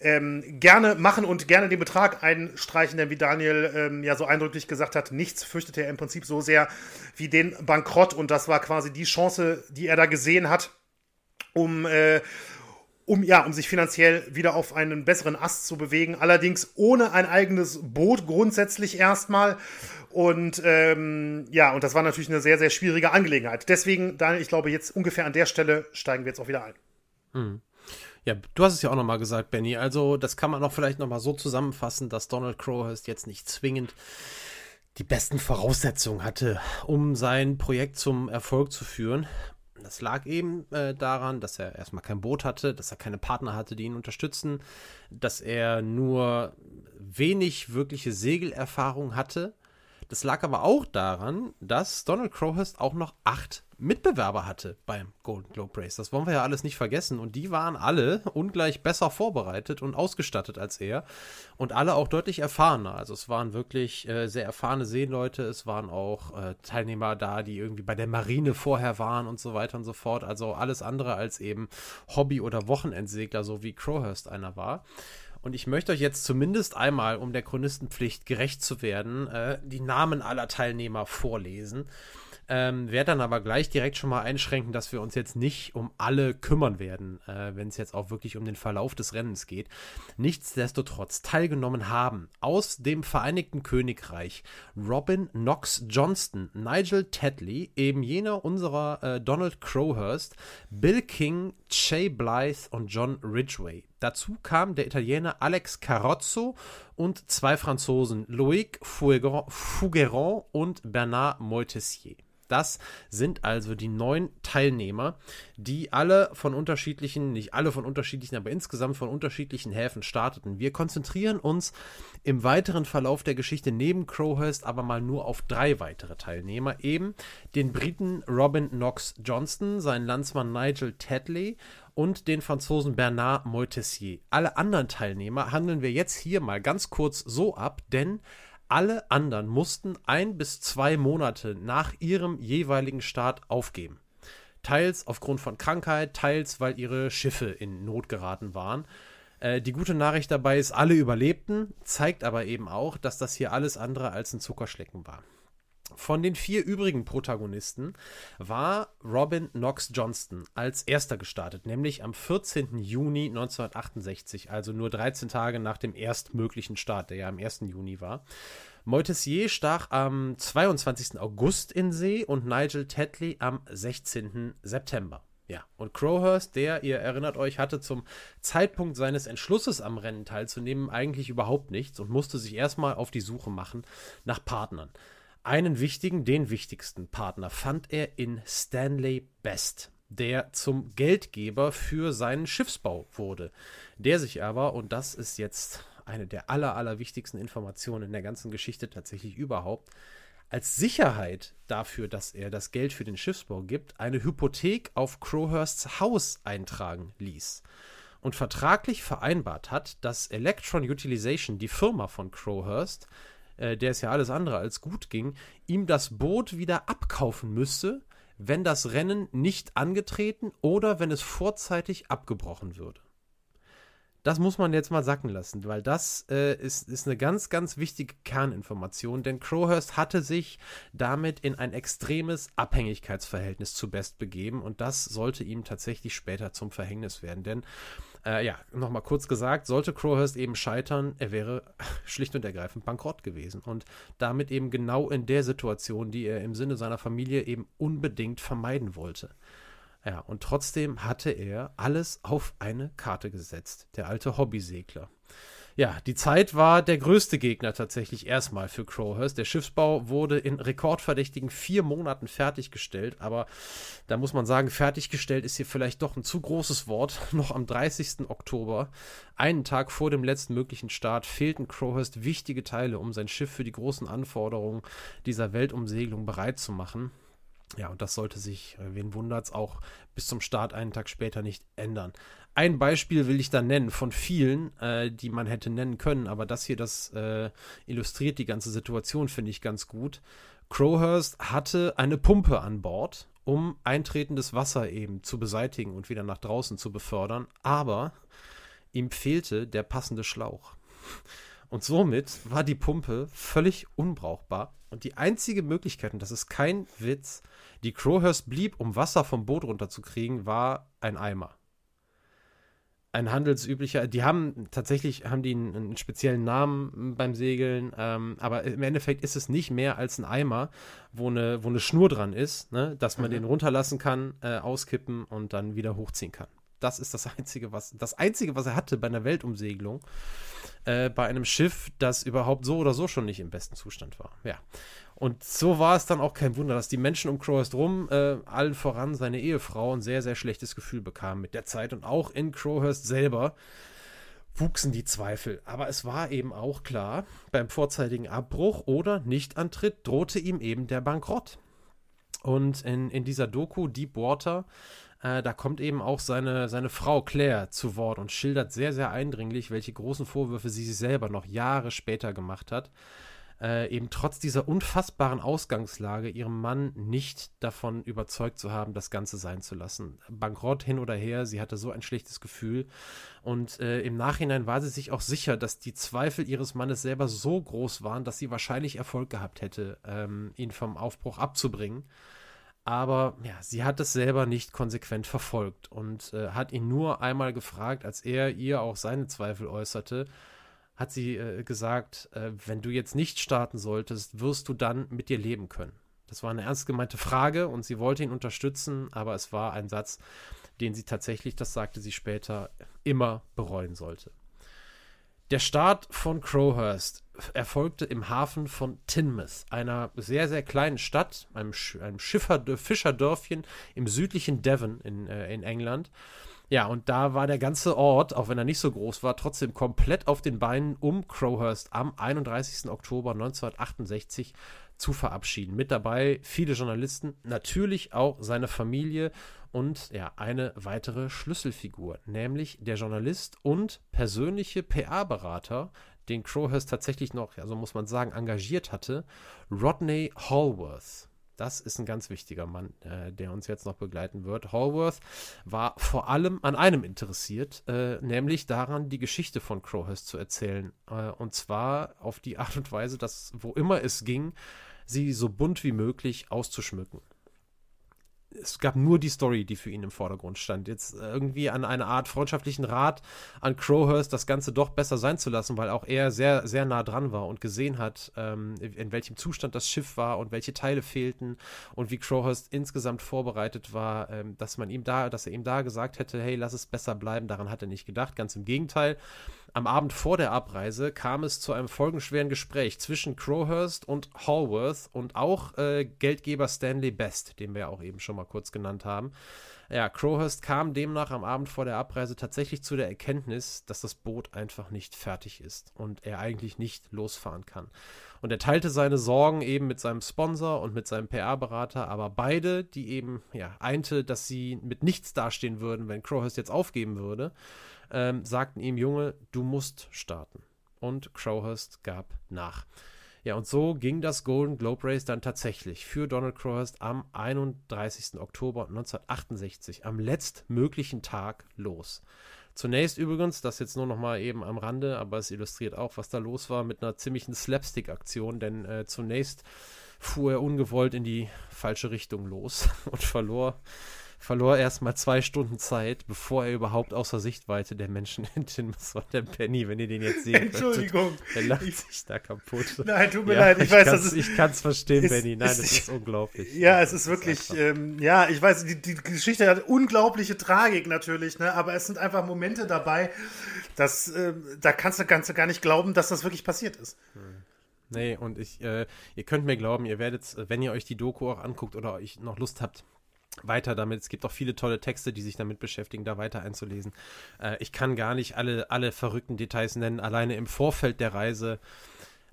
ähm, gerne machen und gerne den Betrag einstreichen, denn wie Daniel ähm, ja so eindrücklich gesagt hat, nichts fürchtete er im Prinzip so sehr wie den Bankrott und das war quasi die Chance, die er da gesehen hat, um äh, um ja, um sich finanziell wieder auf einen besseren Ast zu bewegen. Allerdings ohne ein eigenes Boot grundsätzlich erstmal. Und ähm, ja, und das war natürlich eine sehr, sehr schwierige Angelegenheit. Deswegen, Daniel, ich glaube, jetzt ungefähr an der Stelle steigen wir jetzt auch wieder ein. Hm. Ja, du hast es ja auch nochmal gesagt, Benny. Also, das kann man auch vielleicht nochmal so zusammenfassen, dass Donald Crowhurst jetzt nicht zwingend die besten Voraussetzungen hatte, um sein Projekt zum Erfolg zu führen. Das lag eben äh, daran, dass er erstmal kein Boot hatte, dass er keine Partner hatte, die ihn unterstützen, dass er nur wenig wirkliche Segelerfahrung hatte das lag aber auch daran, dass Donald Crowhurst auch noch acht Mitbewerber hatte beim Golden Globe Race. Das wollen wir ja alles nicht vergessen. Und die waren alle ungleich besser vorbereitet und ausgestattet als er. Und alle auch deutlich erfahrener. Also es waren wirklich äh, sehr erfahrene Seeleute. Es waren auch äh, Teilnehmer da, die irgendwie bei der Marine vorher waren und so weiter und so fort. Also alles andere als eben Hobby- oder Wochenendsegler, so wie Crowhurst einer war. Und ich möchte euch jetzt zumindest einmal, um der Chronistenpflicht gerecht zu werden, äh, die Namen aller Teilnehmer vorlesen. Ähm, werde dann aber gleich direkt schon mal einschränken, dass wir uns jetzt nicht um alle kümmern werden, äh, wenn es jetzt auch wirklich um den Verlauf des Rennens geht. Nichtsdestotrotz teilgenommen haben aus dem Vereinigten Königreich Robin Knox Johnston, Nigel Tetley, eben jener unserer äh, Donald Crowhurst, Bill King, Shay Blythe und John Ridgway. Dazu kam der Italiener Alex Carozzo und zwei Franzosen, Loïc Fougueron und Bernard Moitessier. Das sind also die neun Teilnehmer, die alle von unterschiedlichen, nicht alle von unterschiedlichen, aber insgesamt von unterschiedlichen Häfen starteten. Wir konzentrieren uns im weiteren Verlauf der Geschichte neben Crowhurst aber mal nur auf drei weitere Teilnehmer, eben den Briten Robin Knox Johnston, seinen Landsmann Nigel Tetley und den Franzosen Bernard Moitessier. Alle anderen Teilnehmer handeln wir jetzt hier mal ganz kurz so ab, denn alle anderen mussten ein bis zwei Monate nach ihrem jeweiligen Start aufgeben. Teils aufgrund von Krankheit, teils weil ihre Schiffe in Not geraten waren. Äh, die gute Nachricht dabei ist, alle überlebten, zeigt aber eben auch, dass das hier alles andere als ein Zuckerschlecken war. Von den vier übrigen Protagonisten war Robin Knox Johnston als erster gestartet, nämlich am 14. Juni 1968, also nur 13 Tage nach dem erstmöglichen Start, der ja am 1. Juni war. Moitessier stach am 22. August in See und Nigel Tetley am 16. September. Ja, und Crowhurst, der, ihr erinnert euch, hatte zum Zeitpunkt seines Entschlusses am Rennen teilzunehmen eigentlich überhaupt nichts und musste sich erstmal auf die Suche machen nach Partnern. Einen wichtigen, den wichtigsten Partner fand er in Stanley Best, der zum Geldgeber für seinen Schiffsbau wurde. Der sich aber, und das ist jetzt eine der aller, aller wichtigsten Informationen in der ganzen Geschichte tatsächlich überhaupt, als Sicherheit dafür, dass er das Geld für den Schiffsbau gibt, eine Hypothek auf Crowhursts Haus eintragen ließ und vertraglich vereinbart hat, dass Electron Utilization, die Firma von Crowhurst, äh, der es ja alles andere als gut ging, ihm das Boot wieder abkaufen müsste, wenn das Rennen nicht angetreten oder wenn es vorzeitig abgebrochen würde. Das muss man jetzt mal sacken lassen, weil das äh, ist, ist eine ganz, ganz wichtige Kerninformation, denn Crowhurst hatte sich damit in ein extremes Abhängigkeitsverhältnis zu Best begeben und das sollte ihm tatsächlich später zum Verhängnis werden, denn äh, ja, nochmal kurz gesagt, sollte Crowhurst eben scheitern, er wäre schlicht und ergreifend bankrott gewesen und damit eben genau in der Situation, die er im Sinne seiner Familie eben unbedingt vermeiden wollte. Ja, und trotzdem hatte er alles auf eine Karte gesetzt, der alte Hobbysegler. Ja, die Zeit war der größte Gegner tatsächlich erstmal für Crowhurst. Der Schiffsbau wurde in rekordverdächtigen vier Monaten fertiggestellt, aber da muss man sagen, fertiggestellt ist hier vielleicht doch ein zu großes Wort. Noch am 30. Oktober, einen Tag vor dem letzten möglichen Start, fehlten Crowhurst wichtige Teile, um sein Schiff für die großen Anforderungen dieser Weltumsegelung bereit zu machen. Ja, und das sollte sich, äh, wen wundert's, auch bis zum Start einen Tag später nicht ändern. Ein Beispiel will ich da nennen von vielen, äh, die man hätte nennen können, aber das hier, das äh, illustriert die ganze Situation, finde ich ganz gut. Crowhurst hatte eine Pumpe an Bord, um eintretendes Wasser eben zu beseitigen und wieder nach draußen zu befördern, aber ihm fehlte der passende Schlauch. Und somit war die Pumpe völlig unbrauchbar. Und die einzige Möglichkeit, und das ist kein Witz, die Crowhurst blieb, um Wasser vom Boot runterzukriegen, war ein Eimer. Ein handelsüblicher, die haben tatsächlich haben die einen, einen speziellen Namen beim Segeln, ähm, aber im Endeffekt ist es nicht mehr als ein Eimer, wo eine, wo eine Schnur dran ist, ne, dass man mhm. den runterlassen kann, äh, auskippen und dann wieder hochziehen kann. Das ist das Einzige, was, das Einzige, was er hatte bei einer Weltumsegelung äh, bei einem Schiff, das überhaupt so oder so schon nicht im besten Zustand war. Ja. Und so war es dann auch kein Wunder, dass die Menschen um Crowhurst rum, äh, allen voran seine Ehefrau, ein sehr, sehr schlechtes Gefühl bekamen mit der Zeit. Und auch in Crowhurst selber wuchsen die Zweifel. Aber es war eben auch klar, beim vorzeitigen Abbruch oder Nichtantritt drohte ihm eben der Bankrott. Und in, in dieser Doku Deepwater äh, da kommt eben auch seine, seine Frau Claire zu Wort und schildert sehr, sehr eindringlich, welche großen Vorwürfe sie sich selber noch Jahre später gemacht hat. Äh, eben trotz dieser unfassbaren Ausgangslage ihrem Mann nicht davon überzeugt zu haben, das Ganze sein zu lassen. Bankrott hin oder her, sie hatte so ein schlechtes Gefühl und äh, im Nachhinein war sie sich auch sicher, dass die Zweifel ihres Mannes selber so groß waren, dass sie wahrscheinlich Erfolg gehabt hätte, ähm, ihn vom Aufbruch abzubringen. Aber ja, sie hat es selber nicht konsequent verfolgt und äh, hat ihn nur einmal gefragt, als er ihr auch seine Zweifel äußerte, hat sie äh, gesagt, äh, wenn du jetzt nicht starten solltest, wirst du dann mit dir leben können. Das war eine ernst gemeinte Frage und sie wollte ihn unterstützen, aber es war ein Satz, den sie tatsächlich, das sagte sie später, immer bereuen sollte. Der Start von Crowhurst erfolgte im Hafen von Tinmouth, einer sehr, sehr kleinen Stadt, einem, Sch einem Fischerdörfchen im südlichen Devon in, äh, in England. Ja, und da war der ganze Ort, auch wenn er nicht so groß war, trotzdem komplett auf den Beinen, um Crowhurst am 31. Oktober 1968 zu verabschieden. Mit dabei viele Journalisten, natürlich auch seine Familie und ja, eine weitere Schlüsselfigur, nämlich der Journalist und persönliche PR-Berater, den Crowhurst tatsächlich noch, also muss man sagen, engagiert hatte, Rodney Hallworth. Das ist ein ganz wichtiger Mann, äh, der uns jetzt noch begleiten wird. Hallworth war vor allem an einem interessiert, äh, nämlich daran, die Geschichte von Crowhurst zu erzählen. Äh, und zwar auf die Art und Weise, dass, wo immer es ging, sie so bunt wie möglich auszuschmücken es gab nur die Story, die für ihn im Vordergrund stand. Jetzt irgendwie an eine Art freundschaftlichen Rat an Crowhurst, das Ganze doch besser sein zu lassen, weil auch er sehr, sehr nah dran war und gesehen hat, ähm, in welchem Zustand das Schiff war und welche Teile fehlten und wie Crowhurst insgesamt vorbereitet war, ähm, dass man ihm da, dass er ihm da gesagt hätte, hey, lass es besser bleiben. Daran hat er nicht gedacht. Ganz im Gegenteil. Am Abend vor der Abreise kam es zu einem folgenschweren Gespräch zwischen Crowhurst und Hallworth und auch äh, Geldgeber Stanley Best, den wir auch eben schon mal kurz genannt haben. Ja, Crowhurst kam demnach am Abend vor der Abreise tatsächlich zu der Erkenntnis, dass das Boot einfach nicht fertig ist und er eigentlich nicht losfahren kann. Und er teilte seine Sorgen eben mit seinem Sponsor und mit seinem PR-Berater, aber beide, die eben, ja, einte, dass sie mit nichts dastehen würden, wenn Crowhurst jetzt aufgeben würde, ähm, sagten ihm, Junge, du musst starten. Und Crowhurst gab nach. Ja, und so ging das Golden Globe Race dann tatsächlich für Donald Crowhurst am 31. Oktober 1968, am letztmöglichen Tag, los. Zunächst übrigens, das jetzt nur noch mal eben am Rande, aber es illustriert auch, was da los war mit einer ziemlichen Slapstick-Aktion, denn äh, zunächst fuhr er ungewollt in die falsche Richtung los und verlor verlor erstmal zwei Stunden Zeit, bevor er überhaupt außer Sichtweite der Menschen in den und der Penny, wenn ihr den jetzt seht. Entschuldigung. Der lacht sich da kaputt. Nein, tut mir ja, leid. Ich, ich weiß, das ist, ich kann es verstehen, ist, Benny. Nein, ist, das ist unglaublich. Ja, es ist wirklich, ähm, ja, ich weiß, die, die, Geschichte hat unglaubliche Tragik natürlich, ne, aber es sind einfach Momente dabei, dass, äh, da kannst du ganz, gar nicht glauben, dass das wirklich passiert ist. Hm. Nee, und ich, äh, ihr könnt mir glauben, ihr werdet, wenn ihr euch die Doku auch anguckt oder euch noch Lust habt, weiter damit. Es gibt auch viele tolle Texte, die sich damit beschäftigen, da weiter einzulesen. Äh, ich kann gar nicht alle, alle verrückten Details nennen, alleine im Vorfeld der Reise.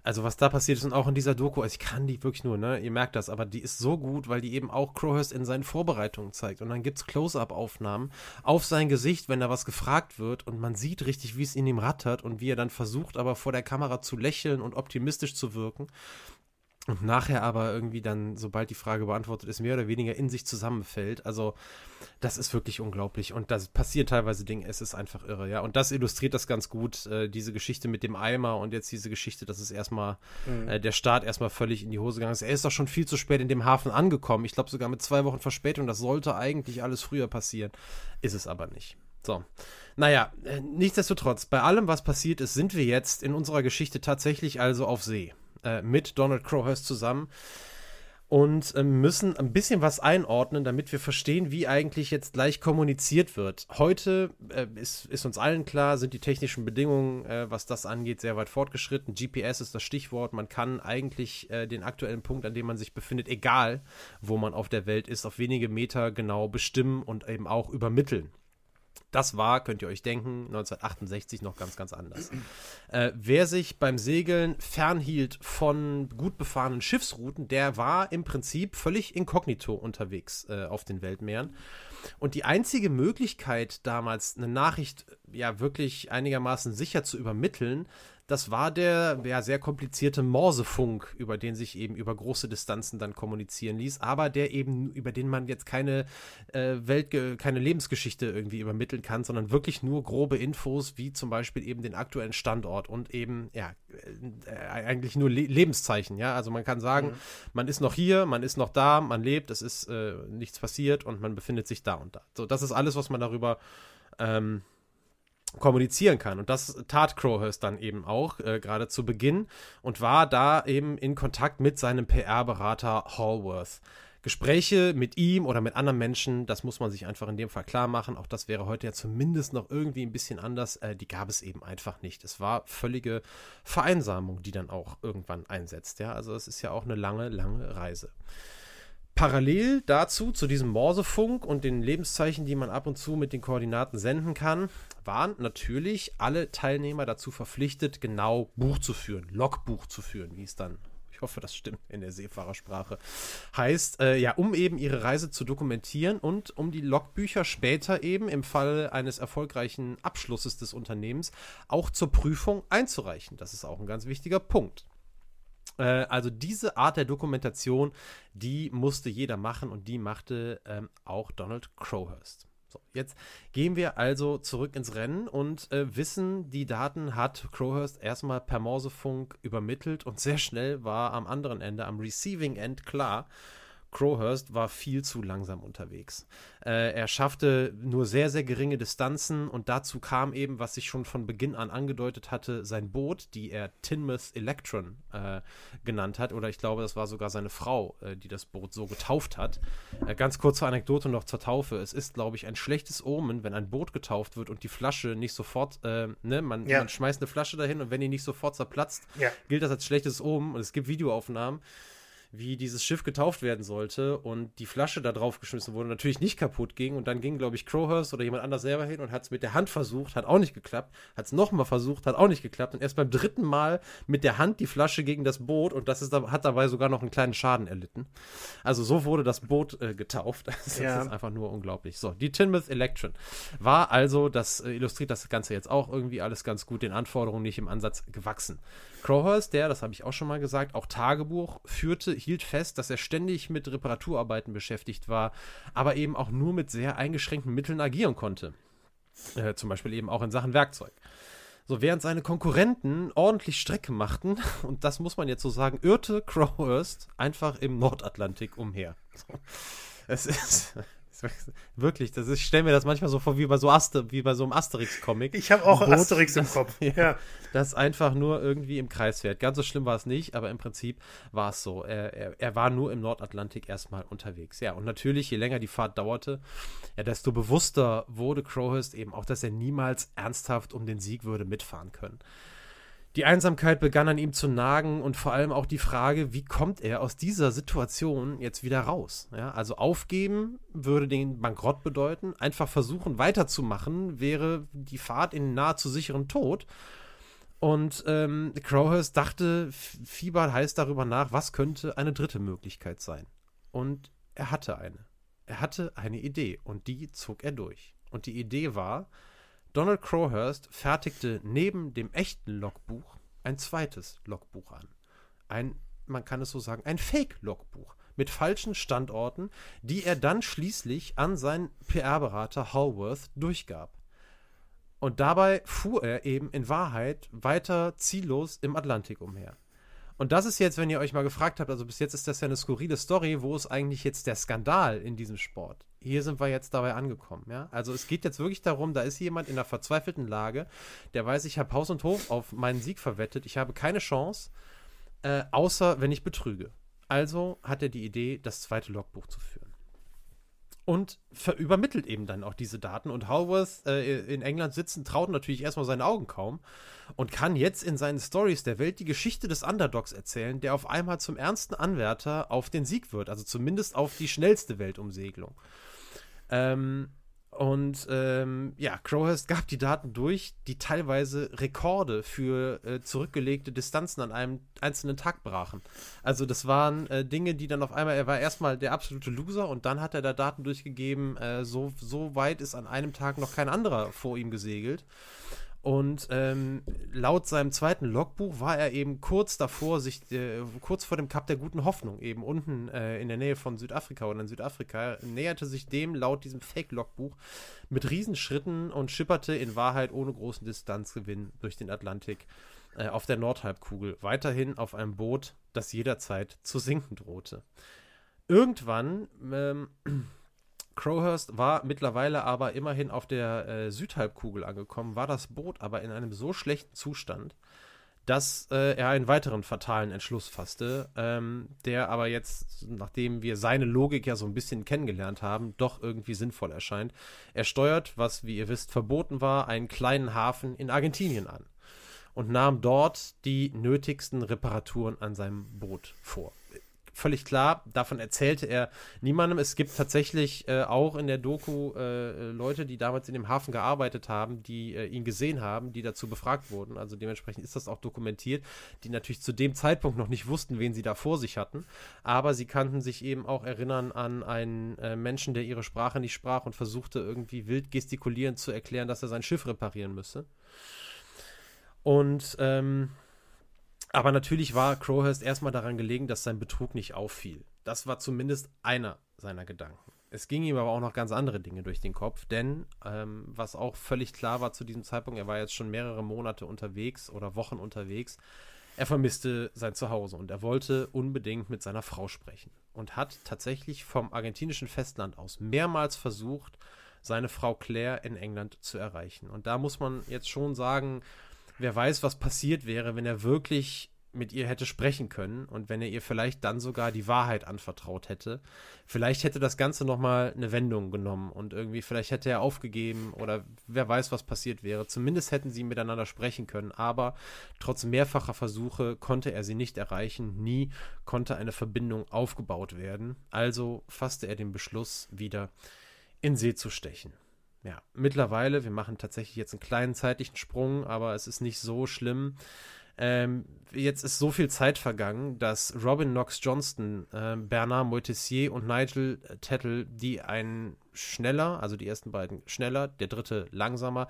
Also was da passiert ist und auch in dieser Doku, also ich kann die wirklich nur, ne, ihr merkt das, aber die ist so gut, weil die eben auch Crowhurst in seinen Vorbereitungen zeigt. Und dann gibt es Close-Up-Aufnahmen auf sein Gesicht, wenn da was gefragt wird und man sieht richtig, wie es in ihm rattert und wie er dann versucht, aber vor der Kamera zu lächeln und optimistisch zu wirken. Und nachher aber irgendwie dann, sobald die Frage beantwortet ist, mehr oder weniger in sich zusammenfällt. Also, das ist wirklich unglaublich. Und das passiert teilweise Dinge, es ist einfach irre, ja. Und das illustriert das ganz gut, äh, diese Geschichte mit dem Eimer und jetzt diese Geschichte, dass es erstmal, mhm. äh, der Start erstmal völlig in die Hose gegangen ist. Er ist doch schon viel zu spät in dem Hafen angekommen. Ich glaube sogar mit zwei Wochen Verspätung. Das sollte eigentlich alles früher passieren. Ist es aber nicht. So. Naja, äh, nichtsdestotrotz, bei allem, was passiert ist, sind wir jetzt in unserer Geschichte tatsächlich also auf See äh, mit Donald Crowhurst zusammen und äh, müssen ein bisschen was einordnen, damit wir verstehen, wie eigentlich jetzt gleich kommuniziert wird. Heute äh, ist, ist, uns allen klar, sind die technischen Bedingungen, äh, was das angeht, sehr weit fortgeschritten. GPS ist das Stichwort. Man kann eigentlich äh, den aktuellen Punkt, an dem man sich befindet, egal wo man auf der Welt ist, auf wenige Meter genau bestimmen und eben auch übermitteln. Das war, könnt ihr euch denken, 1968 noch ganz, ganz anders. Äh, wer sich beim Segeln fernhielt von gut befahrenen Schiffsrouten, der war im Prinzip völlig inkognito unterwegs äh, auf den Weltmeeren. Und die einzige Möglichkeit damals, eine Nachricht ja wirklich einigermaßen sicher zu übermitteln, das war der ja, sehr komplizierte Morsefunk, über den sich eben über große Distanzen dann kommunizieren ließ, aber der eben, über den man jetzt keine äh, Welt, keine Lebensgeschichte irgendwie übermitteln kann, sondern wirklich nur grobe Infos, wie zum Beispiel eben den aktuellen Standort und eben, ja, äh, eigentlich nur Le Lebenszeichen, ja. Also man kann sagen, mhm. man ist noch hier, man ist noch da, man lebt, es ist äh, nichts passiert und man befindet sich da und da. So, das ist alles, was man darüber ähm, kommunizieren kann. Und das tat Crowhurst dann eben auch, äh, gerade zu Beginn, und war da eben in Kontakt mit seinem PR-Berater Hallworth. Gespräche mit ihm oder mit anderen Menschen, das muss man sich einfach in dem Fall klar machen. Auch das wäre heute ja zumindest noch irgendwie ein bisschen anders. Äh, die gab es eben einfach nicht. Es war völlige Vereinsamung, die dann auch irgendwann einsetzt. Ja, also es ist ja auch eine lange, lange Reise. Parallel dazu, zu diesem Morsefunk und den Lebenszeichen, die man ab und zu mit den Koordinaten senden kann, waren natürlich alle Teilnehmer dazu verpflichtet, genau Buch zu führen, Logbuch zu führen, wie es dann, ich hoffe, das stimmt in der Seefahrersprache, heißt, äh, ja, um eben ihre Reise zu dokumentieren und um die Logbücher später eben im Fall eines erfolgreichen Abschlusses des Unternehmens auch zur Prüfung einzureichen. Das ist auch ein ganz wichtiger Punkt. Äh, also diese Art der Dokumentation, die musste jeder machen und die machte ähm, auch Donald Crowhurst. So, jetzt gehen wir also zurück ins Rennen und äh, wissen, die Daten hat Crowhurst erstmal per Morsefunk übermittelt und sehr schnell war am anderen Ende, am Receiving End klar, Crowhurst war viel zu langsam unterwegs. Äh, er schaffte nur sehr, sehr geringe Distanzen und dazu kam eben, was ich schon von Beginn an angedeutet hatte, sein Boot, die er Tinmouth Electron äh, genannt hat. Oder ich glaube, das war sogar seine Frau, äh, die das Boot so getauft hat. Äh, ganz kurze Anekdote noch zur Taufe. Es ist, glaube ich, ein schlechtes Omen, wenn ein Boot getauft wird und die Flasche nicht sofort, äh, ne, man, ja. man, schmeißt eine Flasche dahin und wenn die nicht sofort zerplatzt, ja. gilt das als schlechtes Omen. Und es gibt Videoaufnahmen wie dieses Schiff getauft werden sollte und die Flasche da drauf geschmissen wurde, natürlich nicht kaputt ging. Und dann ging, glaube ich, Crowhurst oder jemand anders selber hin und hat es mit der Hand versucht, hat auch nicht geklappt. Hat es nochmal versucht, hat auch nicht geklappt. Und erst beim dritten Mal mit der Hand die Flasche gegen das Boot und das ist, hat dabei sogar noch einen kleinen Schaden erlitten. Also so wurde das Boot äh, getauft. Das ja. ist einfach nur unglaublich. So, die Tinmouth Electron war also, das äh, illustriert das Ganze jetzt auch irgendwie alles ganz gut, den Anforderungen nicht im Ansatz gewachsen. Crowhurst, der, das habe ich auch schon mal gesagt, auch Tagebuch führte, hielt fest, dass er ständig mit Reparaturarbeiten beschäftigt war, aber eben auch nur mit sehr eingeschränkten Mitteln agieren konnte. Äh, zum Beispiel eben auch in Sachen Werkzeug. So, während seine Konkurrenten ordentlich Strecke machten, und das muss man jetzt so sagen, irrte Crowhurst einfach im Nordatlantik umher. So. Es ist, Wirklich, das ist, ich stelle mir das manchmal so vor wie bei so Aster, wie bei so einem Asterix-Comic. Ich habe auch Boot, Asterix im Kopf. Ja, Das einfach nur irgendwie im Kreis fährt. Ganz so schlimm war es nicht, aber im Prinzip war es so. Er, er, er, war nur im Nordatlantik erstmal unterwegs. Ja, und natürlich, je länger die Fahrt dauerte, ja, desto bewusster wurde Crowhurst eben auch, dass er niemals ernsthaft um den Sieg würde mitfahren können. Die Einsamkeit begann an ihm zu nagen und vor allem auch die Frage, wie kommt er aus dieser Situation jetzt wieder raus? Ja, also aufgeben würde den Bankrott bedeuten, einfach versuchen weiterzumachen wäre die Fahrt in nahezu sicheren Tod. Und ähm, Crowhurst dachte, Fieber heißt darüber nach, was könnte eine dritte Möglichkeit sein. Und er hatte eine. Er hatte eine Idee und die zog er durch. Und die Idee war, Donald Crowhurst fertigte neben dem echten Logbuch ein zweites Logbuch an. Ein, man kann es so sagen, ein Fake-Logbuch mit falschen Standorten, die er dann schließlich an seinen PR-Berater Hallworth durchgab. Und dabei fuhr er eben in Wahrheit weiter ziellos im Atlantik umher. Und das ist jetzt, wenn ihr euch mal gefragt habt, also bis jetzt ist das ja eine skurrile Story, wo ist eigentlich jetzt der Skandal in diesem Sport? Hier sind wir jetzt dabei angekommen, ja. Also es geht jetzt wirklich darum, da ist jemand in einer verzweifelten Lage, der weiß, ich habe Haus und Hof auf meinen Sieg verwettet, ich habe keine Chance, äh, außer wenn ich betrüge. Also hat er die Idee, das zweite Logbuch zu führen und übermittelt eben dann auch diese Daten. Und Howarth äh, in England sitzen, traut natürlich erstmal seine Augen kaum und kann jetzt in seinen Stories der Welt die Geschichte des Underdogs erzählen, der auf einmal zum ernsten Anwärter auf den Sieg wird, also zumindest auf die schnellste Weltumsegelung. Ähm, und ähm, ja, Crowhurst gab die Daten durch, die teilweise Rekorde für äh, zurückgelegte Distanzen an einem einzelnen Tag brachen. Also das waren äh, Dinge, die dann auf einmal, er war erstmal der absolute Loser und dann hat er da Daten durchgegeben, äh, so, so weit ist an einem Tag noch kein anderer vor ihm gesegelt. Und ähm, laut seinem zweiten Logbuch war er eben kurz davor, sich äh, kurz vor dem Kap der guten Hoffnung, eben unten äh, in der Nähe von Südafrika oder in Südafrika, näherte sich dem laut diesem Fake-Logbuch mit Riesenschritten und schipperte in Wahrheit ohne großen Distanzgewinn durch den Atlantik äh, auf der Nordhalbkugel, weiterhin auf einem Boot, das jederzeit zu sinken drohte. Irgendwann ähm, Crowhurst war mittlerweile aber immerhin auf der äh, Südhalbkugel angekommen, war das Boot aber in einem so schlechten Zustand, dass äh, er einen weiteren fatalen Entschluss fasste, ähm, der aber jetzt, nachdem wir seine Logik ja so ein bisschen kennengelernt haben, doch irgendwie sinnvoll erscheint. Er steuert, was wie ihr wisst verboten war, einen kleinen Hafen in Argentinien an und nahm dort die nötigsten Reparaturen an seinem Boot vor völlig klar. Davon erzählte er niemandem. Es gibt tatsächlich äh, auch in der Doku äh, Leute, die damals in dem Hafen gearbeitet haben, die äh, ihn gesehen haben, die dazu befragt wurden. Also dementsprechend ist das auch dokumentiert, die natürlich zu dem Zeitpunkt noch nicht wussten, wen sie da vor sich hatten. Aber sie kannten sich eben auch erinnern an einen äh, Menschen, der ihre Sprache nicht sprach und versuchte irgendwie wild gestikulierend zu erklären, dass er sein Schiff reparieren müsse. Und ähm, aber natürlich war Crowhurst erstmal daran gelegen, dass sein Betrug nicht auffiel. Das war zumindest einer seiner Gedanken. Es ging ihm aber auch noch ganz andere Dinge durch den Kopf, denn ähm, was auch völlig klar war zu diesem Zeitpunkt, er war jetzt schon mehrere Monate unterwegs oder Wochen unterwegs, er vermisste sein Zuhause und er wollte unbedingt mit seiner Frau sprechen und hat tatsächlich vom argentinischen Festland aus mehrmals versucht, seine Frau Claire in England zu erreichen. Und da muss man jetzt schon sagen, wer weiß, was passiert wäre, wenn er wirklich mit ihr hätte sprechen können und wenn er ihr vielleicht dann sogar die Wahrheit anvertraut hätte. Vielleicht hätte das Ganze nochmal eine Wendung genommen und irgendwie vielleicht hätte er aufgegeben oder wer weiß, was passiert wäre. Zumindest hätten sie miteinander sprechen können, aber trotz mehrfacher Versuche konnte er sie nicht erreichen. Nie konnte eine Verbindung aufgebaut werden. Also fasste er den Beschluss, wieder in See zu stechen ja, mittlerweile, wir machen tatsächlich jetzt einen kleinen zeitlichen Sprung, aber es ist nicht so schlimm. Ähm, jetzt ist so viel Zeit vergangen, dass Robin Knox Johnston, äh, Bernard Moitessier und Nigel Tettle, die einen schneller, also die ersten beiden schneller, der dritte langsamer,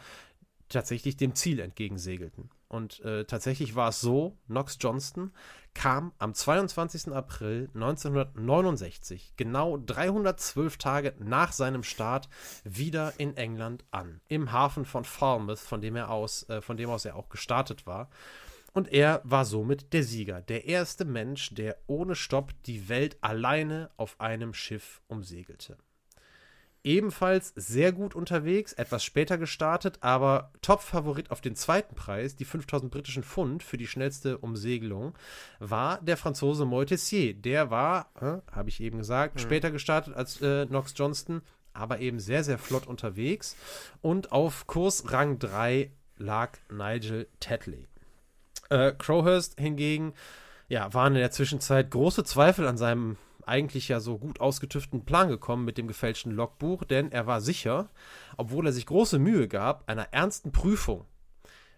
tatsächlich dem Ziel entgegensegelten. Und äh, tatsächlich war es so, Knox Johnston kam am 22. April 1969, genau 312 Tage nach seinem Start, wieder in England an. Im Hafen von Falmouth, von dem er aus, äh, von dem aus er auch gestartet war. Und er war somit der Sieger, der erste Mensch, der ohne Stopp die Welt alleine auf einem Schiff umsegelte ebenfalls sehr gut unterwegs, etwas später gestartet, aber Top-Favorit auf den zweiten Preis, die 5000 britischen Pfund für die schnellste Umsegelung, war der Franzose Moitessier. Der war, äh, habe ich eben gesagt, mhm. später gestartet als äh, Knox Johnston, aber eben sehr, sehr flott unterwegs. Und auf Kurs Rang 3 lag Nigel Tetley. Äh, Crowhurst hingegen, ja, waren in der Zwischenzeit große Zweifel an seinem eigentlich ja so gut ausgetüfteten Plan gekommen mit dem gefälschten Logbuch, denn er war sicher, obwohl er sich große Mühe gab, einer ernsten Prüfung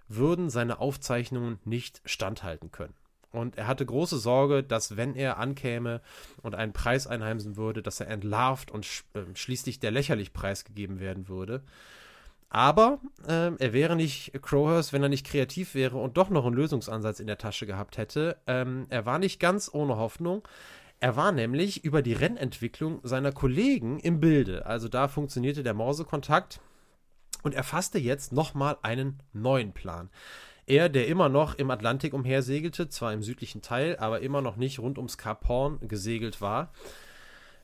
würden seine Aufzeichnungen nicht standhalten können. Und er hatte große Sorge, dass wenn er ankäme und einen Preis einheimsen würde, dass er entlarvt und sch äh, schließlich der lächerlich preisgegeben werden würde. Aber äh, er wäre nicht Crowhurst, wenn er nicht kreativ wäre und doch noch einen Lösungsansatz in der Tasche gehabt hätte. Ähm, er war nicht ganz ohne Hoffnung. Er war nämlich über die Rennentwicklung seiner Kollegen im Bilde. Also da funktionierte der Morsekontakt und er fasste jetzt nochmal einen neuen Plan. Er, der immer noch im Atlantik umhersegelte, zwar im südlichen Teil, aber immer noch nicht rund ums Kap Horn gesegelt war,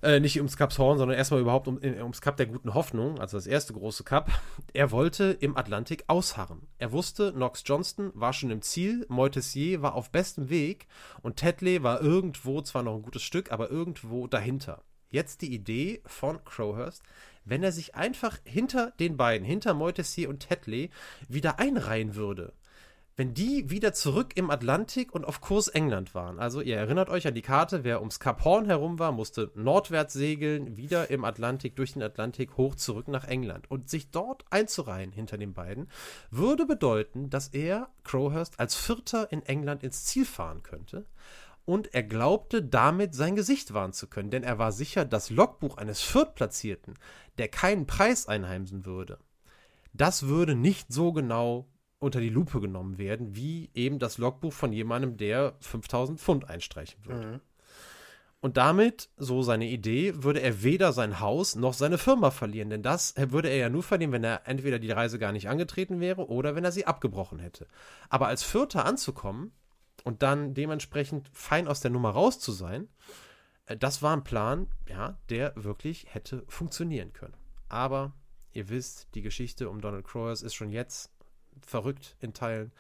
äh, nicht ums Kap Horn, sondern erstmal überhaupt um, äh, ums Kap der guten Hoffnung, also das erste große Kap. Er wollte im Atlantik ausharren. Er wusste, Knox Johnston war schon im Ziel, Moitessier war auf bestem Weg und Tetley war irgendwo, zwar noch ein gutes Stück, aber irgendwo dahinter. Jetzt die Idee von Crowhurst, wenn er sich einfach hinter den beiden, hinter Moitessier und Tetley, wieder einreihen würde wenn die wieder zurück im Atlantik und auf Kurs England waren. Also ihr erinnert euch an die Karte, wer ums Kap Horn herum war, musste nordwärts segeln, wieder im Atlantik, durch den Atlantik hoch zurück nach England. Und sich dort einzureihen hinter den beiden, würde bedeuten, dass er, Crowhurst, als Vierter in England ins Ziel fahren könnte. Und er glaubte damit sein Gesicht wahren zu können, denn er war sicher, das Logbuch eines Viertplatzierten, der keinen Preis einheimsen würde, das würde nicht so genau unter die Lupe genommen werden, wie eben das Logbuch von jemandem, der 5000 Pfund einstreichen würde. Mhm. Und damit, so seine Idee, würde er weder sein Haus noch seine Firma verlieren, denn das würde er ja nur verlieren, wenn er entweder die Reise gar nicht angetreten wäre oder wenn er sie abgebrochen hätte. Aber als Vierter anzukommen und dann dementsprechend fein aus der Nummer raus zu sein, äh, das war ein Plan, ja, der wirklich hätte funktionieren können. Aber ihr wisst, die Geschichte um Donald Croyers ist schon jetzt verrückt in Teilen.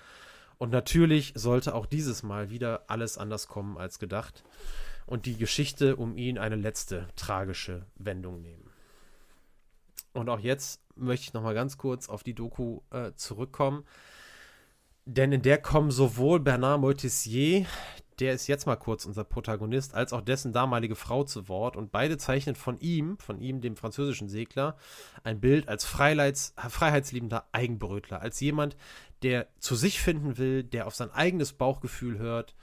Und natürlich sollte auch dieses Mal wieder alles anders kommen als gedacht und die Geschichte um ihn eine letzte tragische Wendung nehmen. Und auch jetzt möchte ich noch mal ganz kurz auf die Doku äh, zurückkommen, denn in der kommen sowohl Bernard Moitessier, der ist jetzt mal kurz unser Protagonist, als auch dessen damalige Frau zu Wort. Und beide zeichnen von ihm, von ihm, dem französischen Segler, ein Bild als Freiheits, freiheitsliebender Eigenbrötler, als jemand, der zu sich finden will, der auf sein eigenes Bauchgefühl hört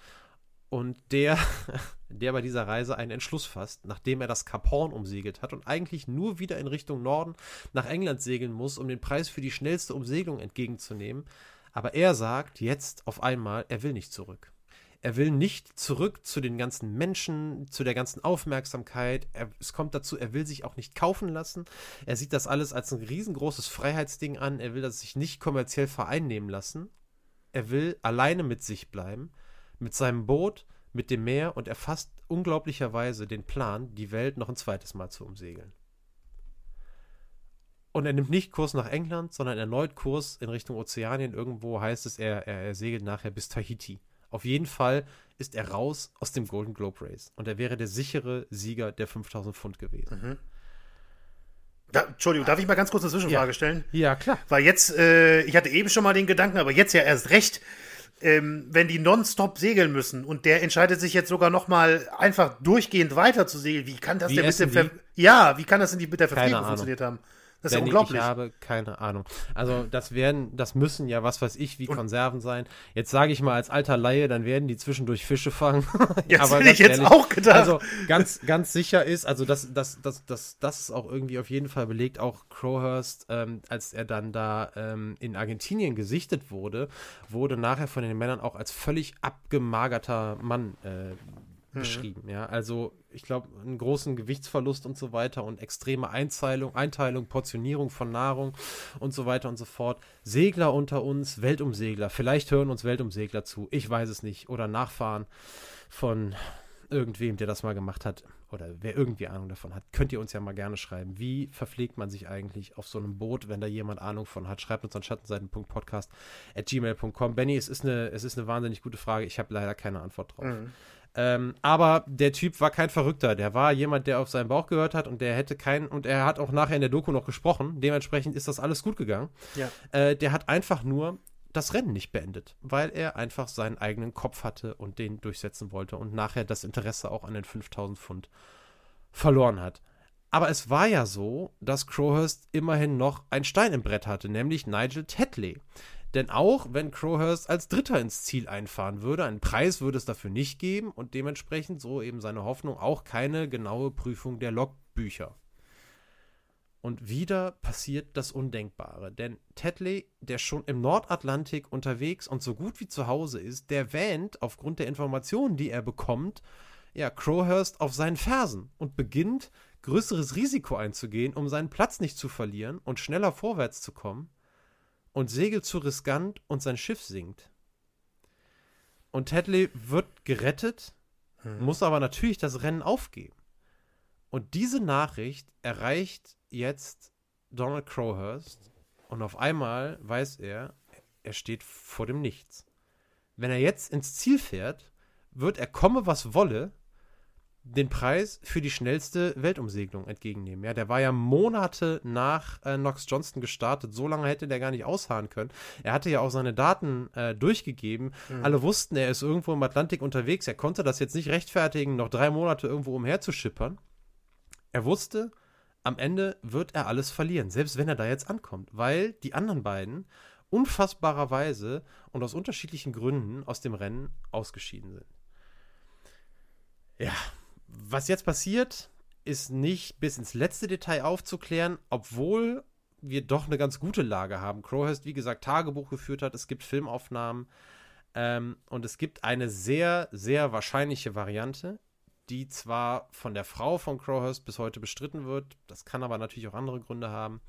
und der, der bei dieser Reise einen Entschluss fasst, nachdem er das Kap Horn umsegelt hat und eigentlich nur wieder in Richtung Norden nach England segeln muss, um den Preis für die schnellste Umsegelung entgegenzunehmen. Aber er sagt jetzt auf einmal, er will nicht zurück. Er will nicht zurück zu den ganzen Menschen, zu der ganzen Aufmerksamkeit. Er, es kommt dazu, er will sich auch nicht kaufen lassen. Er sieht das alles als ein riesengroßes Freiheitsding an. Er will das sich nicht kommerziell vereinnehmen lassen. Er will alleine mit sich bleiben, mit seinem Boot, mit dem Meer und er fasst unglaublicherweise den Plan, die Welt noch ein zweites Mal zu umsegeln. Und er nimmt nicht Kurs nach England, sondern erneut Kurs in Richtung Ozeanien. Irgendwo heißt es, er, er, er segelt nachher bis Tahiti. Auf jeden Fall ist er raus aus dem Golden Globe Race. Und er wäre der sichere Sieger der 5000 Pfund gewesen. Mhm. Da, Entschuldigung, darf ich mal ganz kurz eine Zwischenfrage ja. stellen? Ja, klar. Weil jetzt, äh, ich hatte eben schon mal den Gedanken, aber jetzt ja erst recht, ähm, wenn die nonstop segeln müssen und der entscheidet sich jetzt sogar noch mal einfach durchgehend weiter zu segeln, wie kann das wie denn mit dem Ver Ja, wie kann das denn mit der Verpflegung funktioniert haben? Das ist Danny, unglaublich. Ich habe keine Ahnung. Also das werden, das müssen ja was weiß ich wie Konserven sein. Jetzt sage ich mal als alter Laie, dann werden die zwischendurch Fische fangen. Jetzt Aber hätte ich jetzt auch gedacht. Also ganz, ganz sicher ist, also das, das, das, das, das ist auch irgendwie auf jeden Fall belegt. Auch Crowhurst, ähm, als er dann da ähm, in Argentinien gesichtet wurde, wurde nachher von den Männern auch als völlig abgemagerter Mann äh, beschrieben. Ja, also ich glaube, einen großen Gewichtsverlust und so weiter und extreme Einteilung, Einteilung, Portionierung von Nahrung und so weiter und so fort. Segler unter uns, Weltumsegler. Vielleicht hören uns Weltumsegler zu. Ich weiß es nicht. Oder Nachfahren von irgendwem, der das mal gemacht hat. Oder wer irgendwie Ahnung davon hat, könnt ihr uns ja mal gerne schreiben. Wie verpflegt man sich eigentlich auf so einem Boot, wenn da jemand Ahnung von hat? Schreibt uns an schattenseiten.podcast at gmail.com. Benny, es ist, eine, es ist eine wahnsinnig gute Frage. Ich habe leider keine Antwort drauf. Mhm. Ähm, aber der Typ war kein Verrückter. Der war jemand, der auf seinen Bauch gehört hat und der hätte keinen, und er hat auch nachher in der Doku noch gesprochen. Dementsprechend ist das alles gut gegangen. Ja. Äh, der hat einfach nur das Rennen nicht beendet, weil er einfach seinen eigenen Kopf hatte und den durchsetzen wollte und nachher das Interesse auch an den 5000 Pfund verloren hat. Aber es war ja so, dass Crowhurst immerhin noch ein Stein im Brett hatte, nämlich Nigel Tetley. Denn auch wenn Crowhurst als Dritter ins Ziel einfahren würde, einen Preis würde es dafür nicht geben und dementsprechend, so eben seine Hoffnung, auch keine genaue Prüfung der Logbücher. Und wieder passiert das Undenkbare, denn Tetley, der schon im Nordatlantik unterwegs und so gut wie zu Hause ist, der wähnt aufgrund der Informationen, die er bekommt, ja, Crowhurst auf seinen Fersen und beginnt, größeres Risiko einzugehen, um seinen Platz nicht zu verlieren und schneller vorwärts zu kommen und segelt zu riskant und sein Schiff sinkt. Und Tetley wird gerettet, muss aber natürlich das Rennen aufgeben. Und diese Nachricht erreicht jetzt Donald Crowhurst und auf einmal weiß er, er steht vor dem Nichts. Wenn er jetzt ins Ziel fährt, wird er komme was wolle den Preis für die schnellste Weltumsegelung entgegennehmen. Ja, der war ja Monate nach äh, Knox Johnston gestartet. So lange hätte der gar nicht ausharren können. Er hatte ja auch seine Daten äh, durchgegeben. Alle wussten, er ist irgendwo im Atlantik unterwegs. Er konnte das jetzt nicht rechtfertigen, noch drei Monate irgendwo umherzuschippern. Er wusste, am Ende wird er alles verlieren, selbst wenn er da jetzt ankommt, weil die anderen beiden unfassbarerweise und aus unterschiedlichen Gründen aus dem Rennen ausgeschieden sind. Ja, was jetzt passiert, ist nicht bis ins letzte Detail aufzuklären, obwohl wir doch eine ganz gute Lage haben. Crowhurst, wie gesagt, Tagebuch geführt hat, es gibt Filmaufnahmen ähm, und es gibt eine sehr, sehr wahrscheinliche Variante, die zwar von der Frau von Crowhurst bis heute bestritten wird, das kann aber natürlich auch andere Gründe haben.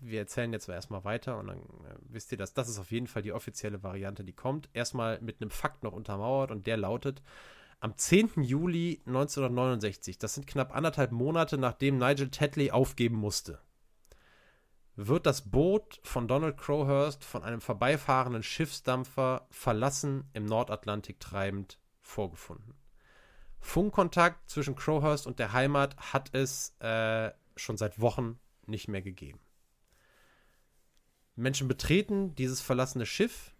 Wir erzählen jetzt erstmal weiter und dann äh, wisst ihr, dass das ist auf jeden Fall die offizielle Variante, die kommt. Erstmal mit einem Fakt noch untermauert und der lautet, am 10. Juli 1969, das sind knapp anderthalb Monate, nachdem Nigel Tetley aufgeben musste, wird das Boot von Donald Crowhurst von einem vorbeifahrenden Schiffsdampfer verlassen im Nordatlantik treibend vorgefunden. Funkkontakt zwischen Crowhurst und der Heimat hat es äh, schon seit Wochen nicht mehr gegeben. Menschen betreten dieses verlassene Schiff.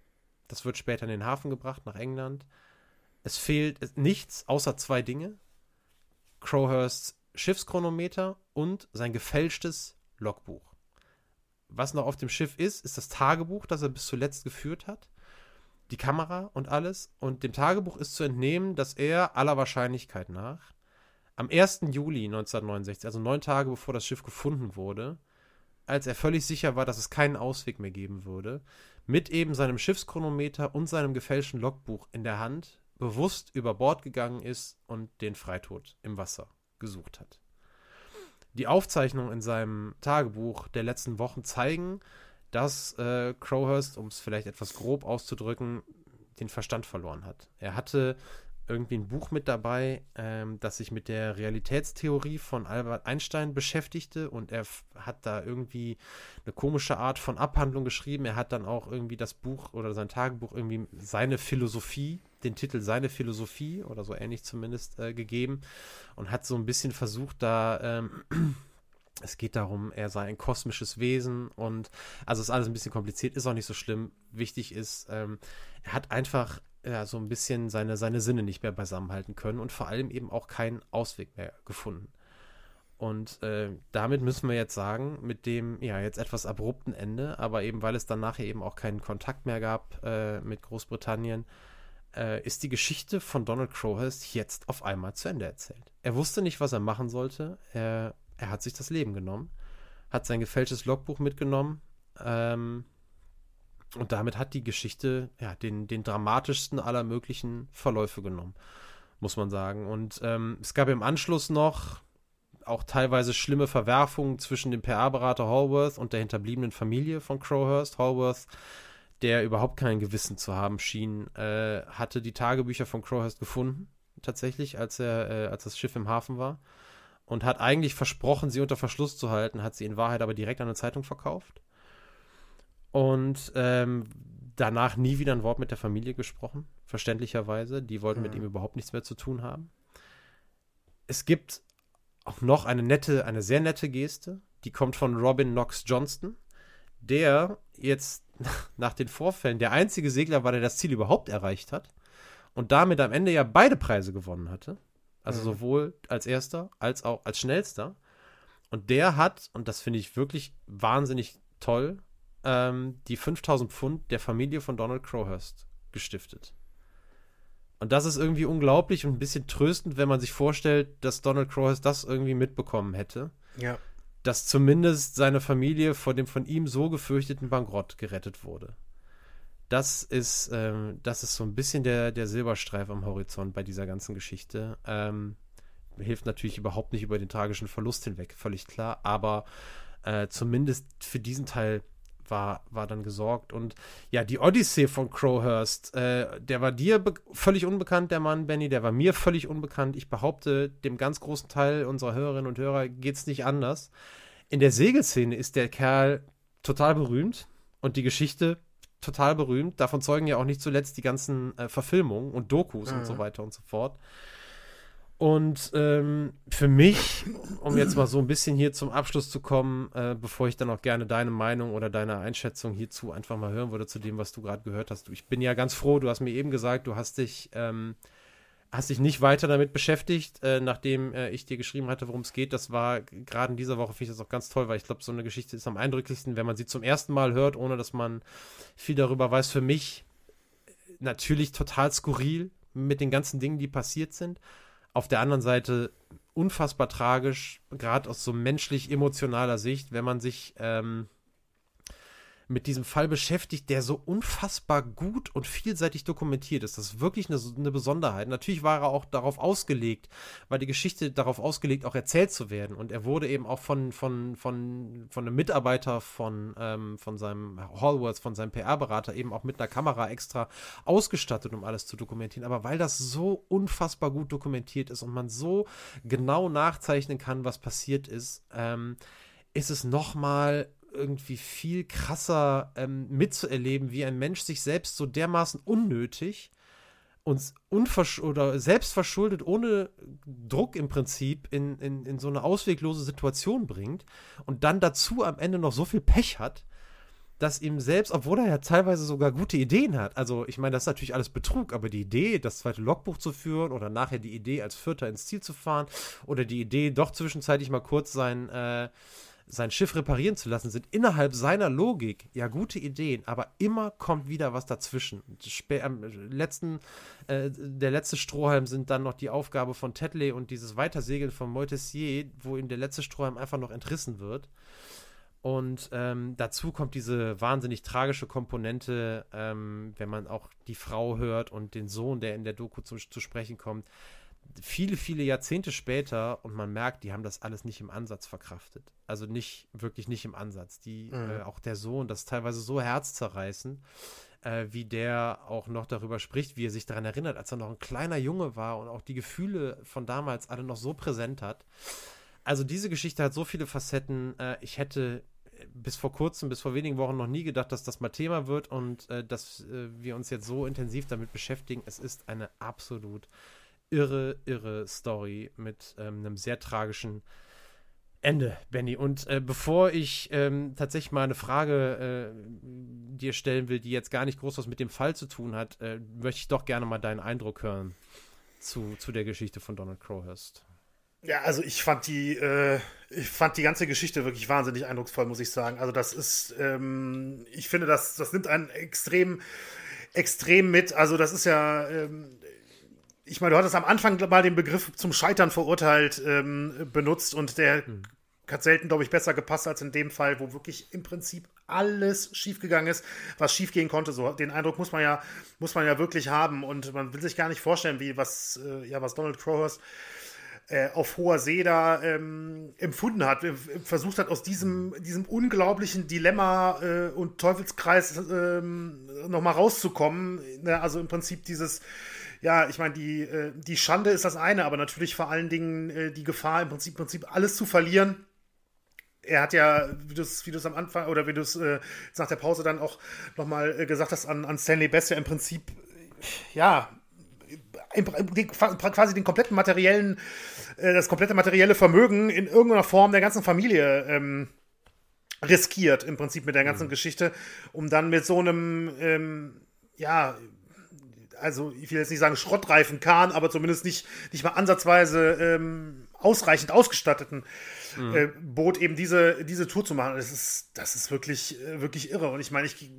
Das wird später in den Hafen gebracht nach England. Es fehlt nichts außer zwei Dinge. Crowhursts Schiffschronometer und sein gefälschtes Logbuch. Was noch auf dem Schiff ist, ist das Tagebuch, das er bis zuletzt geführt hat. Die Kamera und alles. Und dem Tagebuch ist zu entnehmen, dass er aller Wahrscheinlichkeit nach am 1. Juli 1969, also neun Tage bevor das Schiff gefunden wurde, als er völlig sicher war, dass es keinen Ausweg mehr geben würde, mit eben seinem Schiffschronometer und seinem gefälschten Logbuch in der Hand bewusst über Bord gegangen ist und den Freitod im Wasser gesucht hat. Die Aufzeichnungen in seinem Tagebuch der letzten Wochen zeigen, dass äh, Crowhurst, um es vielleicht etwas grob auszudrücken, den Verstand verloren hat. Er hatte irgendwie ein Buch mit dabei, ähm, das sich mit der Realitätstheorie von Albert Einstein beschäftigte und er hat da irgendwie eine komische Art von Abhandlung geschrieben. Er hat dann auch irgendwie das Buch oder sein Tagebuch irgendwie seine Philosophie, den Titel seine Philosophie oder so ähnlich zumindest äh, gegeben und hat so ein bisschen versucht, da ähm, es geht darum, er sei ein kosmisches Wesen und also ist alles ein bisschen kompliziert, ist auch nicht so schlimm. Wichtig ist, ähm, er hat einfach ja, so ein bisschen seine, seine Sinne nicht mehr beisammenhalten können und vor allem eben auch keinen Ausweg mehr gefunden. Und äh, damit müssen wir jetzt sagen, mit dem ja jetzt etwas abrupten Ende, aber eben weil es dann nachher eben auch keinen Kontakt mehr gab äh, mit Großbritannien, äh, ist die Geschichte von Donald Crowhurst jetzt auf einmal zu Ende erzählt. Er wusste nicht, was er machen sollte. Er, er hat sich das Leben genommen, hat sein gefälschtes Logbuch mitgenommen ähm, und damit hat die Geschichte ja, den, den dramatischsten aller möglichen Verläufe genommen, muss man sagen. Und ähm, es gab im Anschluss noch auch teilweise schlimme Verwerfungen zwischen dem PR-Berater Hallworth und der hinterbliebenen Familie von Crowhurst. Hallworth der überhaupt kein Gewissen zu haben schien, äh, hatte die Tagebücher von Crowhurst gefunden, tatsächlich, als er, äh, als das Schiff im Hafen war. Und hat eigentlich versprochen, sie unter Verschluss zu halten, hat sie in Wahrheit aber direkt an eine Zeitung verkauft. Und ähm, danach nie wieder ein Wort mit der Familie gesprochen, verständlicherweise. Die wollten mhm. mit ihm überhaupt nichts mehr zu tun haben. Es gibt auch noch eine nette, eine sehr nette Geste, die kommt von Robin Knox Johnston, der jetzt nach den Vorfällen der einzige Segler war, der das Ziel überhaupt erreicht hat und damit am Ende ja beide Preise gewonnen hatte. Also mhm. sowohl als erster als auch als schnellster. Und der hat, und das finde ich wirklich wahnsinnig toll, ähm, die 5000 Pfund der Familie von Donald Crowhurst gestiftet. Und das ist irgendwie unglaublich und ein bisschen tröstend, wenn man sich vorstellt, dass Donald Crowhurst das irgendwie mitbekommen hätte. Ja dass zumindest seine Familie vor dem von ihm so gefürchteten Bankrott gerettet wurde. Das ist, ähm, das ist so ein bisschen der, der Silberstreif am Horizont bei dieser ganzen Geschichte. Ähm, hilft natürlich überhaupt nicht über den tragischen Verlust hinweg, völlig klar, aber äh, zumindest für diesen Teil war, war dann gesorgt. Und ja, die Odyssee von Crowhurst, äh, der war dir völlig unbekannt, der Mann, Benny, der war mir völlig unbekannt. Ich behaupte, dem ganz großen Teil unserer Hörerinnen und Hörer geht es nicht anders. In der Segelszene ist der Kerl total berühmt und die Geschichte total berühmt. Davon zeugen ja auch nicht zuletzt die ganzen äh, Verfilmungen und Dokus mhm. und so weiter und so fort. Und ähm, für mich, um jetzt mal so ein bisschen hier zum Abschluss zu kommen, äh, bevor ich dann auch gerne deine Meinung oder deine Einschätzung hierzu einfach mal hören würde, zu dem, was du gerade gehört hast. Ich bin ja ganz froh, du hast mir eben gesagt, du hast dich, ähm, hast dich nicht weiter damit beschäftigt, äh, nachdem äh, ich dir geschrieben hatte, worum es geht. Das war gerade in dieser Woche, finde ich das auch ganz toll, weil ich glaube, so eine Geschichte ist am eindrücklichsten, wenn man sie zum ersten Mal hört, ohne dass man viel darüber weiß. Für mich natürlich total skurril mit den ganzen Dingen, die passiert sind auf der anderen Seite unfassbar tragisch, gerade aus so menschlich emotionaler Sicht, wenn man sich ähm, mit diesem Fall beschäftigt, der so unfassbar gut und vielseitig dokumentiert ist. Das ist wirklich eine, eine, Besonderheit. Natürlich war er auch darauf ausgelegt, war die Geschichte darauf ausgelegt, auch erzählt zu werden. Und er wurde eben auch von, von, von, von einem Mitarbeiter von, ähm, von seinem Hallworth, von seinem PR-Berater eben auch mit einer Kamera extra ausgestattet, um alles zu dokumentieren. Aber weil das so unfassbar gut dokumentiert ist und man so genau nachzeichnen kann, was passiert ist, ähm, ist es nochmal irgendwie viel krasser ähm, mitzuerleben, wie ein Mensch sich selbst so dermaßen unnötig und oder selbstverschuldet ohne Druck im Prinzip in, in, in so eine ausweglose Situation bringt und dann dazu am Ende noch so viel Pech hat, dass ihm selbst, obwohl er ja teilweise sogar gute Ideen hat, also ich meine, das ist natürlich alles Betrug, aber die Idee, das zweite Logbuch zu führen oder nachher die Idee, als Vierter ins Ziel zu fahren oder die Idee, doch zwischenzeitlich mal kurz sein äh, sein Schiff reparieren zu lassen, sind innerhalb seiner Logik ja gute Ideen, aber immer kommt wieder was dazwischen. Am letzten, äh, der letzte Strohhalm sind dann noch die Aufgabe von Tetley und dieses Weitersegeln von Moitessier, wo ihm der letzte Strohhalm einfach noch entrissen wird. Und ähm, dazu kommt diese wahnsinnig tragische Komponente, ähm, wenn man auch die Frau hört und den Sohn, der in der Doku zu, zu sprechen kommt viele, viele Jahrzehnte später und man merkt, die haben das alles nicht im Ansatz verkraftet. Also nicht, wirklich nicht im Ansatz. Die, mhm. äh, auch der Sohn, das teilweise so herzzerreißen, äh, wie der auch noch darüber spricht, wie er sich daran erinnert, als er noch ein kleiner Junge war und auch die Gefühle von damals alle noch so präsent hat. Also diese Geschichte hat so viele Facetten. Äh, ich hätte bis vor kurzem, bis vor wenigen Wochen noch nie gedacht, dass das mal Thema wird und äh, dass äh, wir uns jetzt so intensiv damit beschäftigen. Es ist eine absolut irre, irre Story mit ähm, einem sehr tragischen Ende, Benny. Und äh, bevor ich ähm, tatsächlich mal eine Frage äh, dir stellen will, die jetzt gar nicht groß was mit dem Fall zu tun hat, äh, möchte ich doch gerne mal deinen Eindruck hören zu, zu der Geschichte von Donald Crowhurst. Ja, also ich fand die, äh, ich fand die ganze Geschichte wirklich wahnsinnig eindrucksvoll, muss ich sagen. Also das ist, ähm, ich finde, das, das nimmt einen extrem, extrem mit. Also das ist ja, ähm, ich meine, du hattest am Anfang mal den Begriff zum Scheitern verurteilt ähm, benutzt und der hm. hat selten, glaube ich, besser gepasst als in dem Fall, wo wirklich im Prinzip alles schiefgegangen ist, was schiefgehen konnte. So den Eindruck muss man ja, muss man ja wirklich haben und man will sich gar nicht vorstellen, wie was, äh, ja, was Donald Crowhurst äh, auf hoher See da ähm, empfunden hat, versucht hat, aus diesem, diesem unglaublichen Dilemma äh, und Teufelskreis ähm, nochmal rauszukommen. Ne? Also im Prinzip dieses, ja, ich meine, die, äh, die Schande ist das eine, aber natürlich vor allen Dingen äh, die Gefahr, im Prinzip, im Prinzip alles zu verlieren. Er hat ja, wie du es wie am Anfang oder wie du es äh, nach der Pause dann auch nochmal äh, gesagt hast, an, an Stanley Best ja im Prinzip, ja, quasi den kompletten materiellen, äh, das komplette materielle Vermögen in irgendeiner Form der ganzen Familie ähm, riskiert, im Prinzip mit der ganzen mhm. Geschichte, um dann mit so einem, ähm, ja, also ich will jetzt nicht sagen Schrottreifen Kahn, aber zumindest nicht, nicht mal ansatzweise ähm, ausreichend ausgestatteten mhm. äh, Boot eben diese, diese Tour zu machen. Das ist, das ist wirklich, äh, wirklich irre. Und ich meine, ich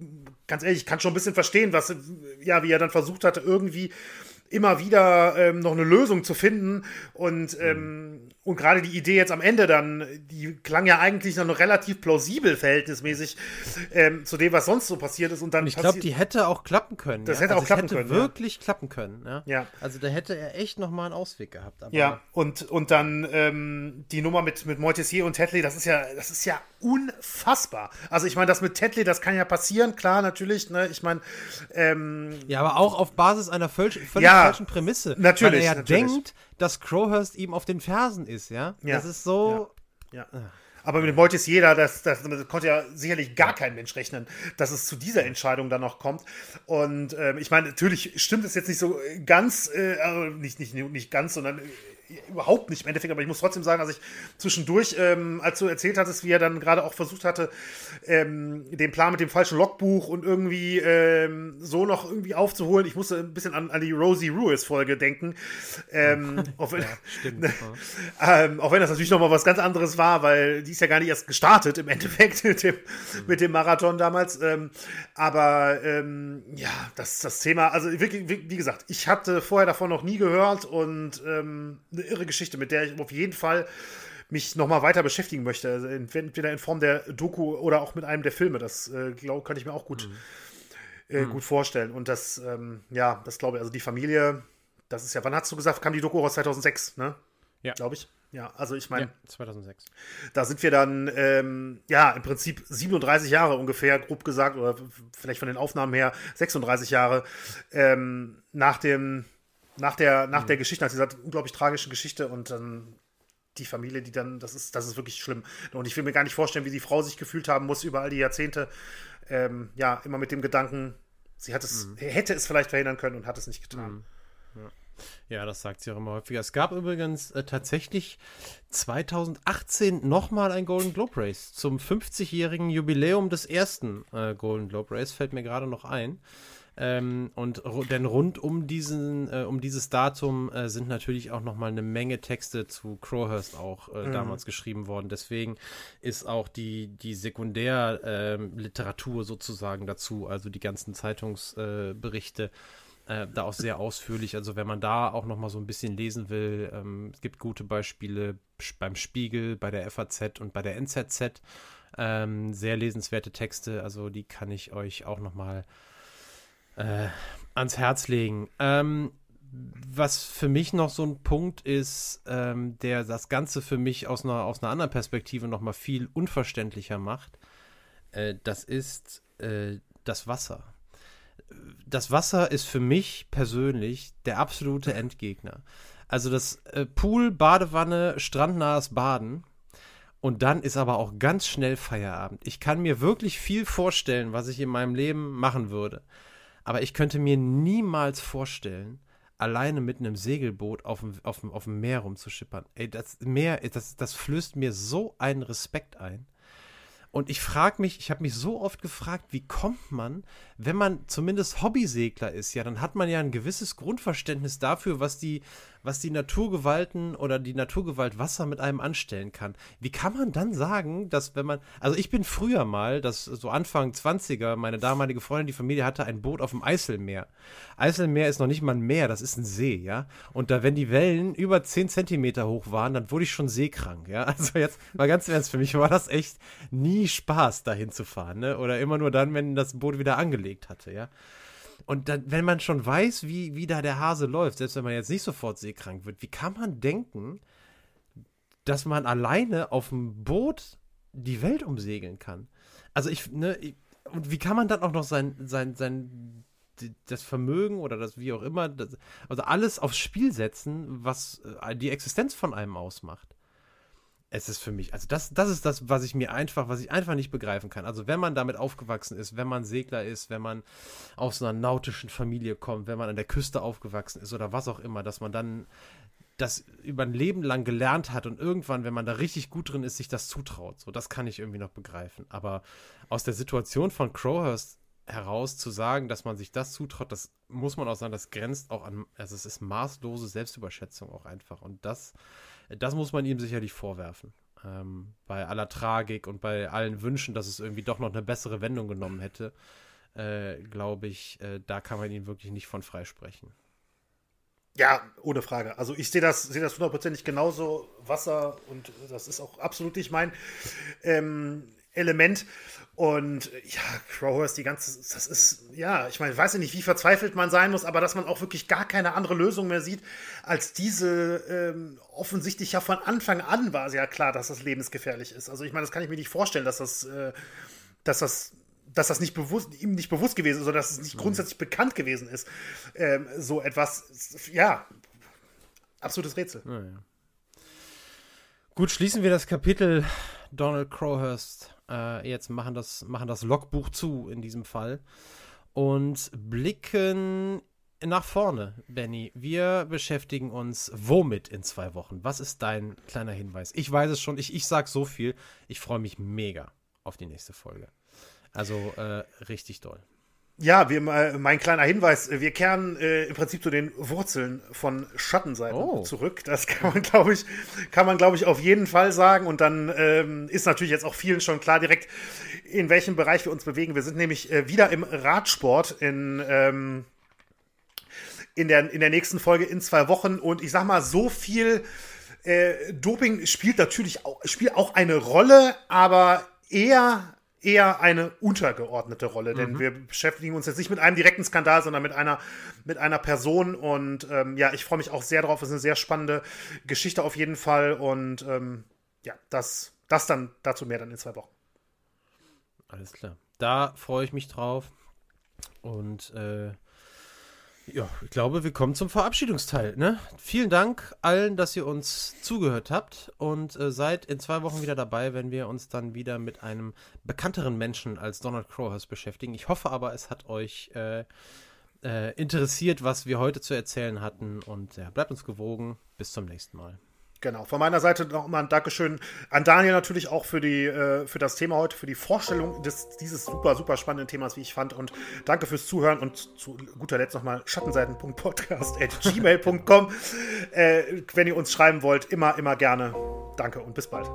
ganz ehrlich, ich kann schon ein bisschen verstehen, was, ja, wie er dann versucht hatte, irgendwie immer wieder ähm, noch eine Lösung zu finden. Und, mhm. ähm, und gerade die Idee jetzt am Ende dann, die klang ja eigentlich noch relativ plausibel verhältnismäßig ähm, zu dem, was sonst so passiert ist. Und dann ich glaube, die hätte auch klappen können. Das ja? hätte also auch klappen hätte können. wirklich ja. klappen können. Ja? ja. Also da hätte er echt noch mal einen Ausweg gehabt. ja, und, und dann ähm, die Nummer mit, mit Moitessier und Tetley, das ist ja, das ist ja unfassbar. Also ich meine, das mit Tetley, das kann ja passieren, klar, natürlich. Ne? Ich meine, ähm, ja, aber auch auf Basis einer völlig, völlig falschen Prämisse. Natürlich. Weil er ja natürlich. denkt, dass Crowhurst ihm auf den Fersen ist, ja. ja. Das ist so. Ja. ja. Aber mit Moitis jeder, das, das, das, konnte ja sicherlich gar kein Mensch rechnen, dass es zu dieser Entscheidung dann noch kommt. Und ähm, ich meine, natürlich stimmt es jetzt nicht so ganz, äh, also nicht, nicht, nicht ganz, sondern überhaupt nicht im Endeffekt, aber ich muss trotzdem sagen, dass ich zwischendurch, ähm, als du erzählt hattest, wie er dann gerade auch versucht hatte, ähm, den Plan mit dem falschen Logbuch und irgendwie ähm, so noch irgendwie aufzuholen, ich musste ein bisschen an, an die Rosie Ruiz-Folge denken. Ähm, auch, wenn, ja, stimmt, ne, ähm, auch wenn das natürlich nochmal was ganz anderes war, weil die ist ja gar nicht erst gestartet im Endeffekt mit dem, mhm. mit dem Marathon damals. Ähm, aber ähm, ja, das, das Thema, also wie, wie, gesagt, ich hatte vorher davon noch nie gehört und ähm, eine irre Geschichte, mit der ich auf jeden Fall mich nochmal weiter beschäftigen möchte. Also entweder in Form der Doku oder auch mit einem der Filme. Das äh, glaub, könnte ich mir auch gut, mhm. äh, mhm. gut vorstellen. Und das, ähm, ja, das glaube ich, also die Familie, das ist ja, wann hast du gesagt, kam die Doku aus 2006, ne? Ja. Glaube ich. Ja, also ich meine. Ja, 2006. Da sind wir dann, ähm, ja, im Prinzip 37 Jahre ungefähr, grob gesagt, oder vielleicht von den Aufnahmen her 36 Jahre ähm, nach dem nach der, nach mhm. der Geschichte, nach dieser unglaublich tragischen Geschichte und dann die Familie, die dann, das ist, das ist wirklich schlimm. Und ich will mir gar nicht vorstellen, wie die Frau sich gefühlt haben muss über all die Jahrzehnte. Ähm, ja, immer mit dem Gedanken, sie hat es, mhm. hätte es vielleicht verhindern können und hat es nicht getan. Mhm. Ja. Ja, das sagt sie auch immer häufiger. Es gab übrigens äh, tatsächlich 2018 nochmal ein Golden Globe Race zum 50-jährigen Jubiläum des ersten äh, Golden Globe Race, fällt mir gerade noch ein. Ähm, und denn rund um diesen, äh, um dieses Datum äh, sind natürlich auch noch mal eine Menge Texte zu Crowhurst auch äh, mhm. damals geschrieben worden. Deswegen ist auch die, die Sekundärliteratur ähm, sozusagen dazu, also die ganzen Zeitungsberichte, äh, da auch sehr ausführlich. Also wenn man da auch noch mal so ein bisschen lesen will, ähm, es gibt gute Beispiele beim Spiegel, bei der FAZ und bei der NZZ. Ähm, sehr lesenswerte Texte, also die kann ich euch auch noch mal äh, ans Herz legen. Ähm, was für mich noch so ein Punkt ist, ähm, der das Ganze für mich aus einer, aus einer anderen Perspektive noch mal viel unverständlicher macht, äh, das ist äh, das Wasser. Das Wasser ist für mich persönlich der absolute Endgegner. Also das äh, Pool, Badewanne, strandnahes Baden. Und dann ist aber auch ganz schnell Feierabend. Ich kann mir wirklich viel vorstellen, was ich in meinem Leben machen würde. Aber ich könnte mir niemals vorstellen, alleine mit einem Segelboot auf dem, auf dem, auf dem Meer rumzuschippern. Ey, das Meer, das, das flößt mir so einen Respekt ein. Und ich frage mich, ich habe mich so oft gefragt, wie kommt man, wenn man zumindest Hobbysegler ist, ja, dann hat man ja ein gewisses Grundverständnis dafür, was die, was die Naturgewalten oder die Naturgewalt Wasser mit einem anstellen kann. Wie kann man dann sagen, dass wenn man, also ich bin früher mal, das so Anfang 20er, meine damalige Freundin, die Familie hatte ein Boot auf dem Eiselmeer. Eiselmeer ist noch nicht mal ein Meer, das ist ein See, ja. Und da, wenn die Wellen über 10 Zentimeter hoch waren, dann wurde ich schon seekrank, ja. Also jetzt mal ganz ernst, für mich war das echt nie Spaß, dahin zu fahren, ne? Oder immer nur dann, wenn das Boot wieder angelegt hatte, ja. Und dann, wenn man schon weiß, wie, wie da der Hase läuft, selbst wenn man jetzt nicht sofort seekrank wird, wie kann man denken, dass man alleine auf dem Boot die Welt umsegeln kann? Also ich, ne, ich, und wie kann man dann auch noch sein, sein, sein, das Vermögen oder das wie auch immer, das, also alles aufs Spiel setzen, was äh, die Existenz von einem ausmacht? Es ist für mich, also das, das ist das, was ich mir einfach, was ich einfach nicht begreifen kann. Also wenn man damit aufgewachsen ist, wenn man Segler ist, wenn man aus einer nautischen Familie kommt, wenn man an der Küste aufgewachsen ist oder was auch immer, dass man dann das über ein Leben lang gelernt hat und irgendwann, wenn man da richtig gut drin ist, sich das zutraut. So, das kann ich irgendwie noch begreifen. Aber aus der Situation von Crowhurst heraus zu sagen, dass man sich das zutraut, das muss man auch sagen, das grenzt auch an, also es ist maßlose Selbstüberschätzung auch einfach. Und das das muss man ihm sicherlich vorwerfen. Ähm, bei aller Tragik und bei allen Wünschen, dass es irgendwie doch noch eine bessere Wendung genommen hätte, äh, glaube ich, äh, da kann man ihn wirklich nicht von freisprechen. Ja, ohne Frage. Also ich sehe das, sehe das hundertprozentig genauso. Wasser und das ist auch absolut nicht mein ähm, Element. Und ja, Crowhurst, die ganze, das ist, ja, ich meine, ich weiß ja nicht, wie verzweifelt man sein muss, aber dass man auch wirklich gar keine andere Lösung mehr sieht, als diese ähm, offensichtlich ja von Anfang an war es ja klar, dass das lebensgefährlich ist. Also ich meine, das kann ich mir nicht vorstellen, dass das, äh, dass das dass das nicht bewusst, ihm nicht bewusst gewesen ist oder dass es nicht mhm. grundsätzlich bekannt gewesen ist. Ähm, so etwas, ja, absolutes Rätsel. Ja, ja. Gut, schließen wir das Kapitel Donald Crowhurst äh, jetzt machen das, machen das Logbuch zu in diesem Fall und blicken nach vorne, Benny. Wir beschäftigen uns womit in zwei Wochen? Was ist dein kleiner Hinweis? Ich weiß es schon, ich, ich sag so viel. Ich freue mich mega auf die nächste Folge. Also äh, richtig doll. Ja, wir, mein kleiner Hinweis, wir kehren äh, im Prinzip zu den Wurzeln von Schattenseiten oh. zurück. Das kann man, glaube ich, kann man, glaube ich, auf jeden Fall sagen. Und dann ähm, ist natürlich jetzt auch vielen schon klar direkt, in welchem Bereich wir uns bewegen. Wir sind nämlich äh, wieder im Radsport in, ähm, in, der, in der nächsten Folge in zwei Wochen. Und ich sag mal, so viel äh, Doping spielt natürlich auch, spielt auch eine Rolle, aber eher eher eine untergeordnete Rolle, denn mhm. wir beschäftigen uns jetzt nicht mit einem direkten Skandal, sondern mit einer, mit einer Person. Und ähm, ja, ich freue mich auch sehr drauf. Es ist eine sehr spannende Geschichte auf jeden Fall. Und ähm, ja, das, das dann dazu mehr dann in zwei Wochen. Alles klar. Da freue ich mich drauf. Und äh, ja, ich glaube, wir kommen zum Verabschiedungsteil. Ne? Vielen Dank allen, dass ihr uns zugehört habt und äh, seid in zwei Wochen wieder dabei, wenn wir uns dann wieder mit einem bekannteren Menschen als Donald Crowhurst beschäftigen. Ich hoffe aber, es hat euch äh, äh, interessiert, was wir heute zu erzählen hatten und ja, bleibt uns gewogen. Bis zum nächsten Mal. Genau, von meiner Seite nochmal ein Dankeschön an Daniel natürlich auch für, die, äh, für das Thema heute, für die Vorstellung des, dieses super, super spannenden Themas, wie ich fand. Und danke fürs Zuhören und zu guter Letzt nochmal schattenseiten.podcast.gmail.com. äh, wenn ihr uns schreiben wollt, immer, immer gerne. Danke und bis bald.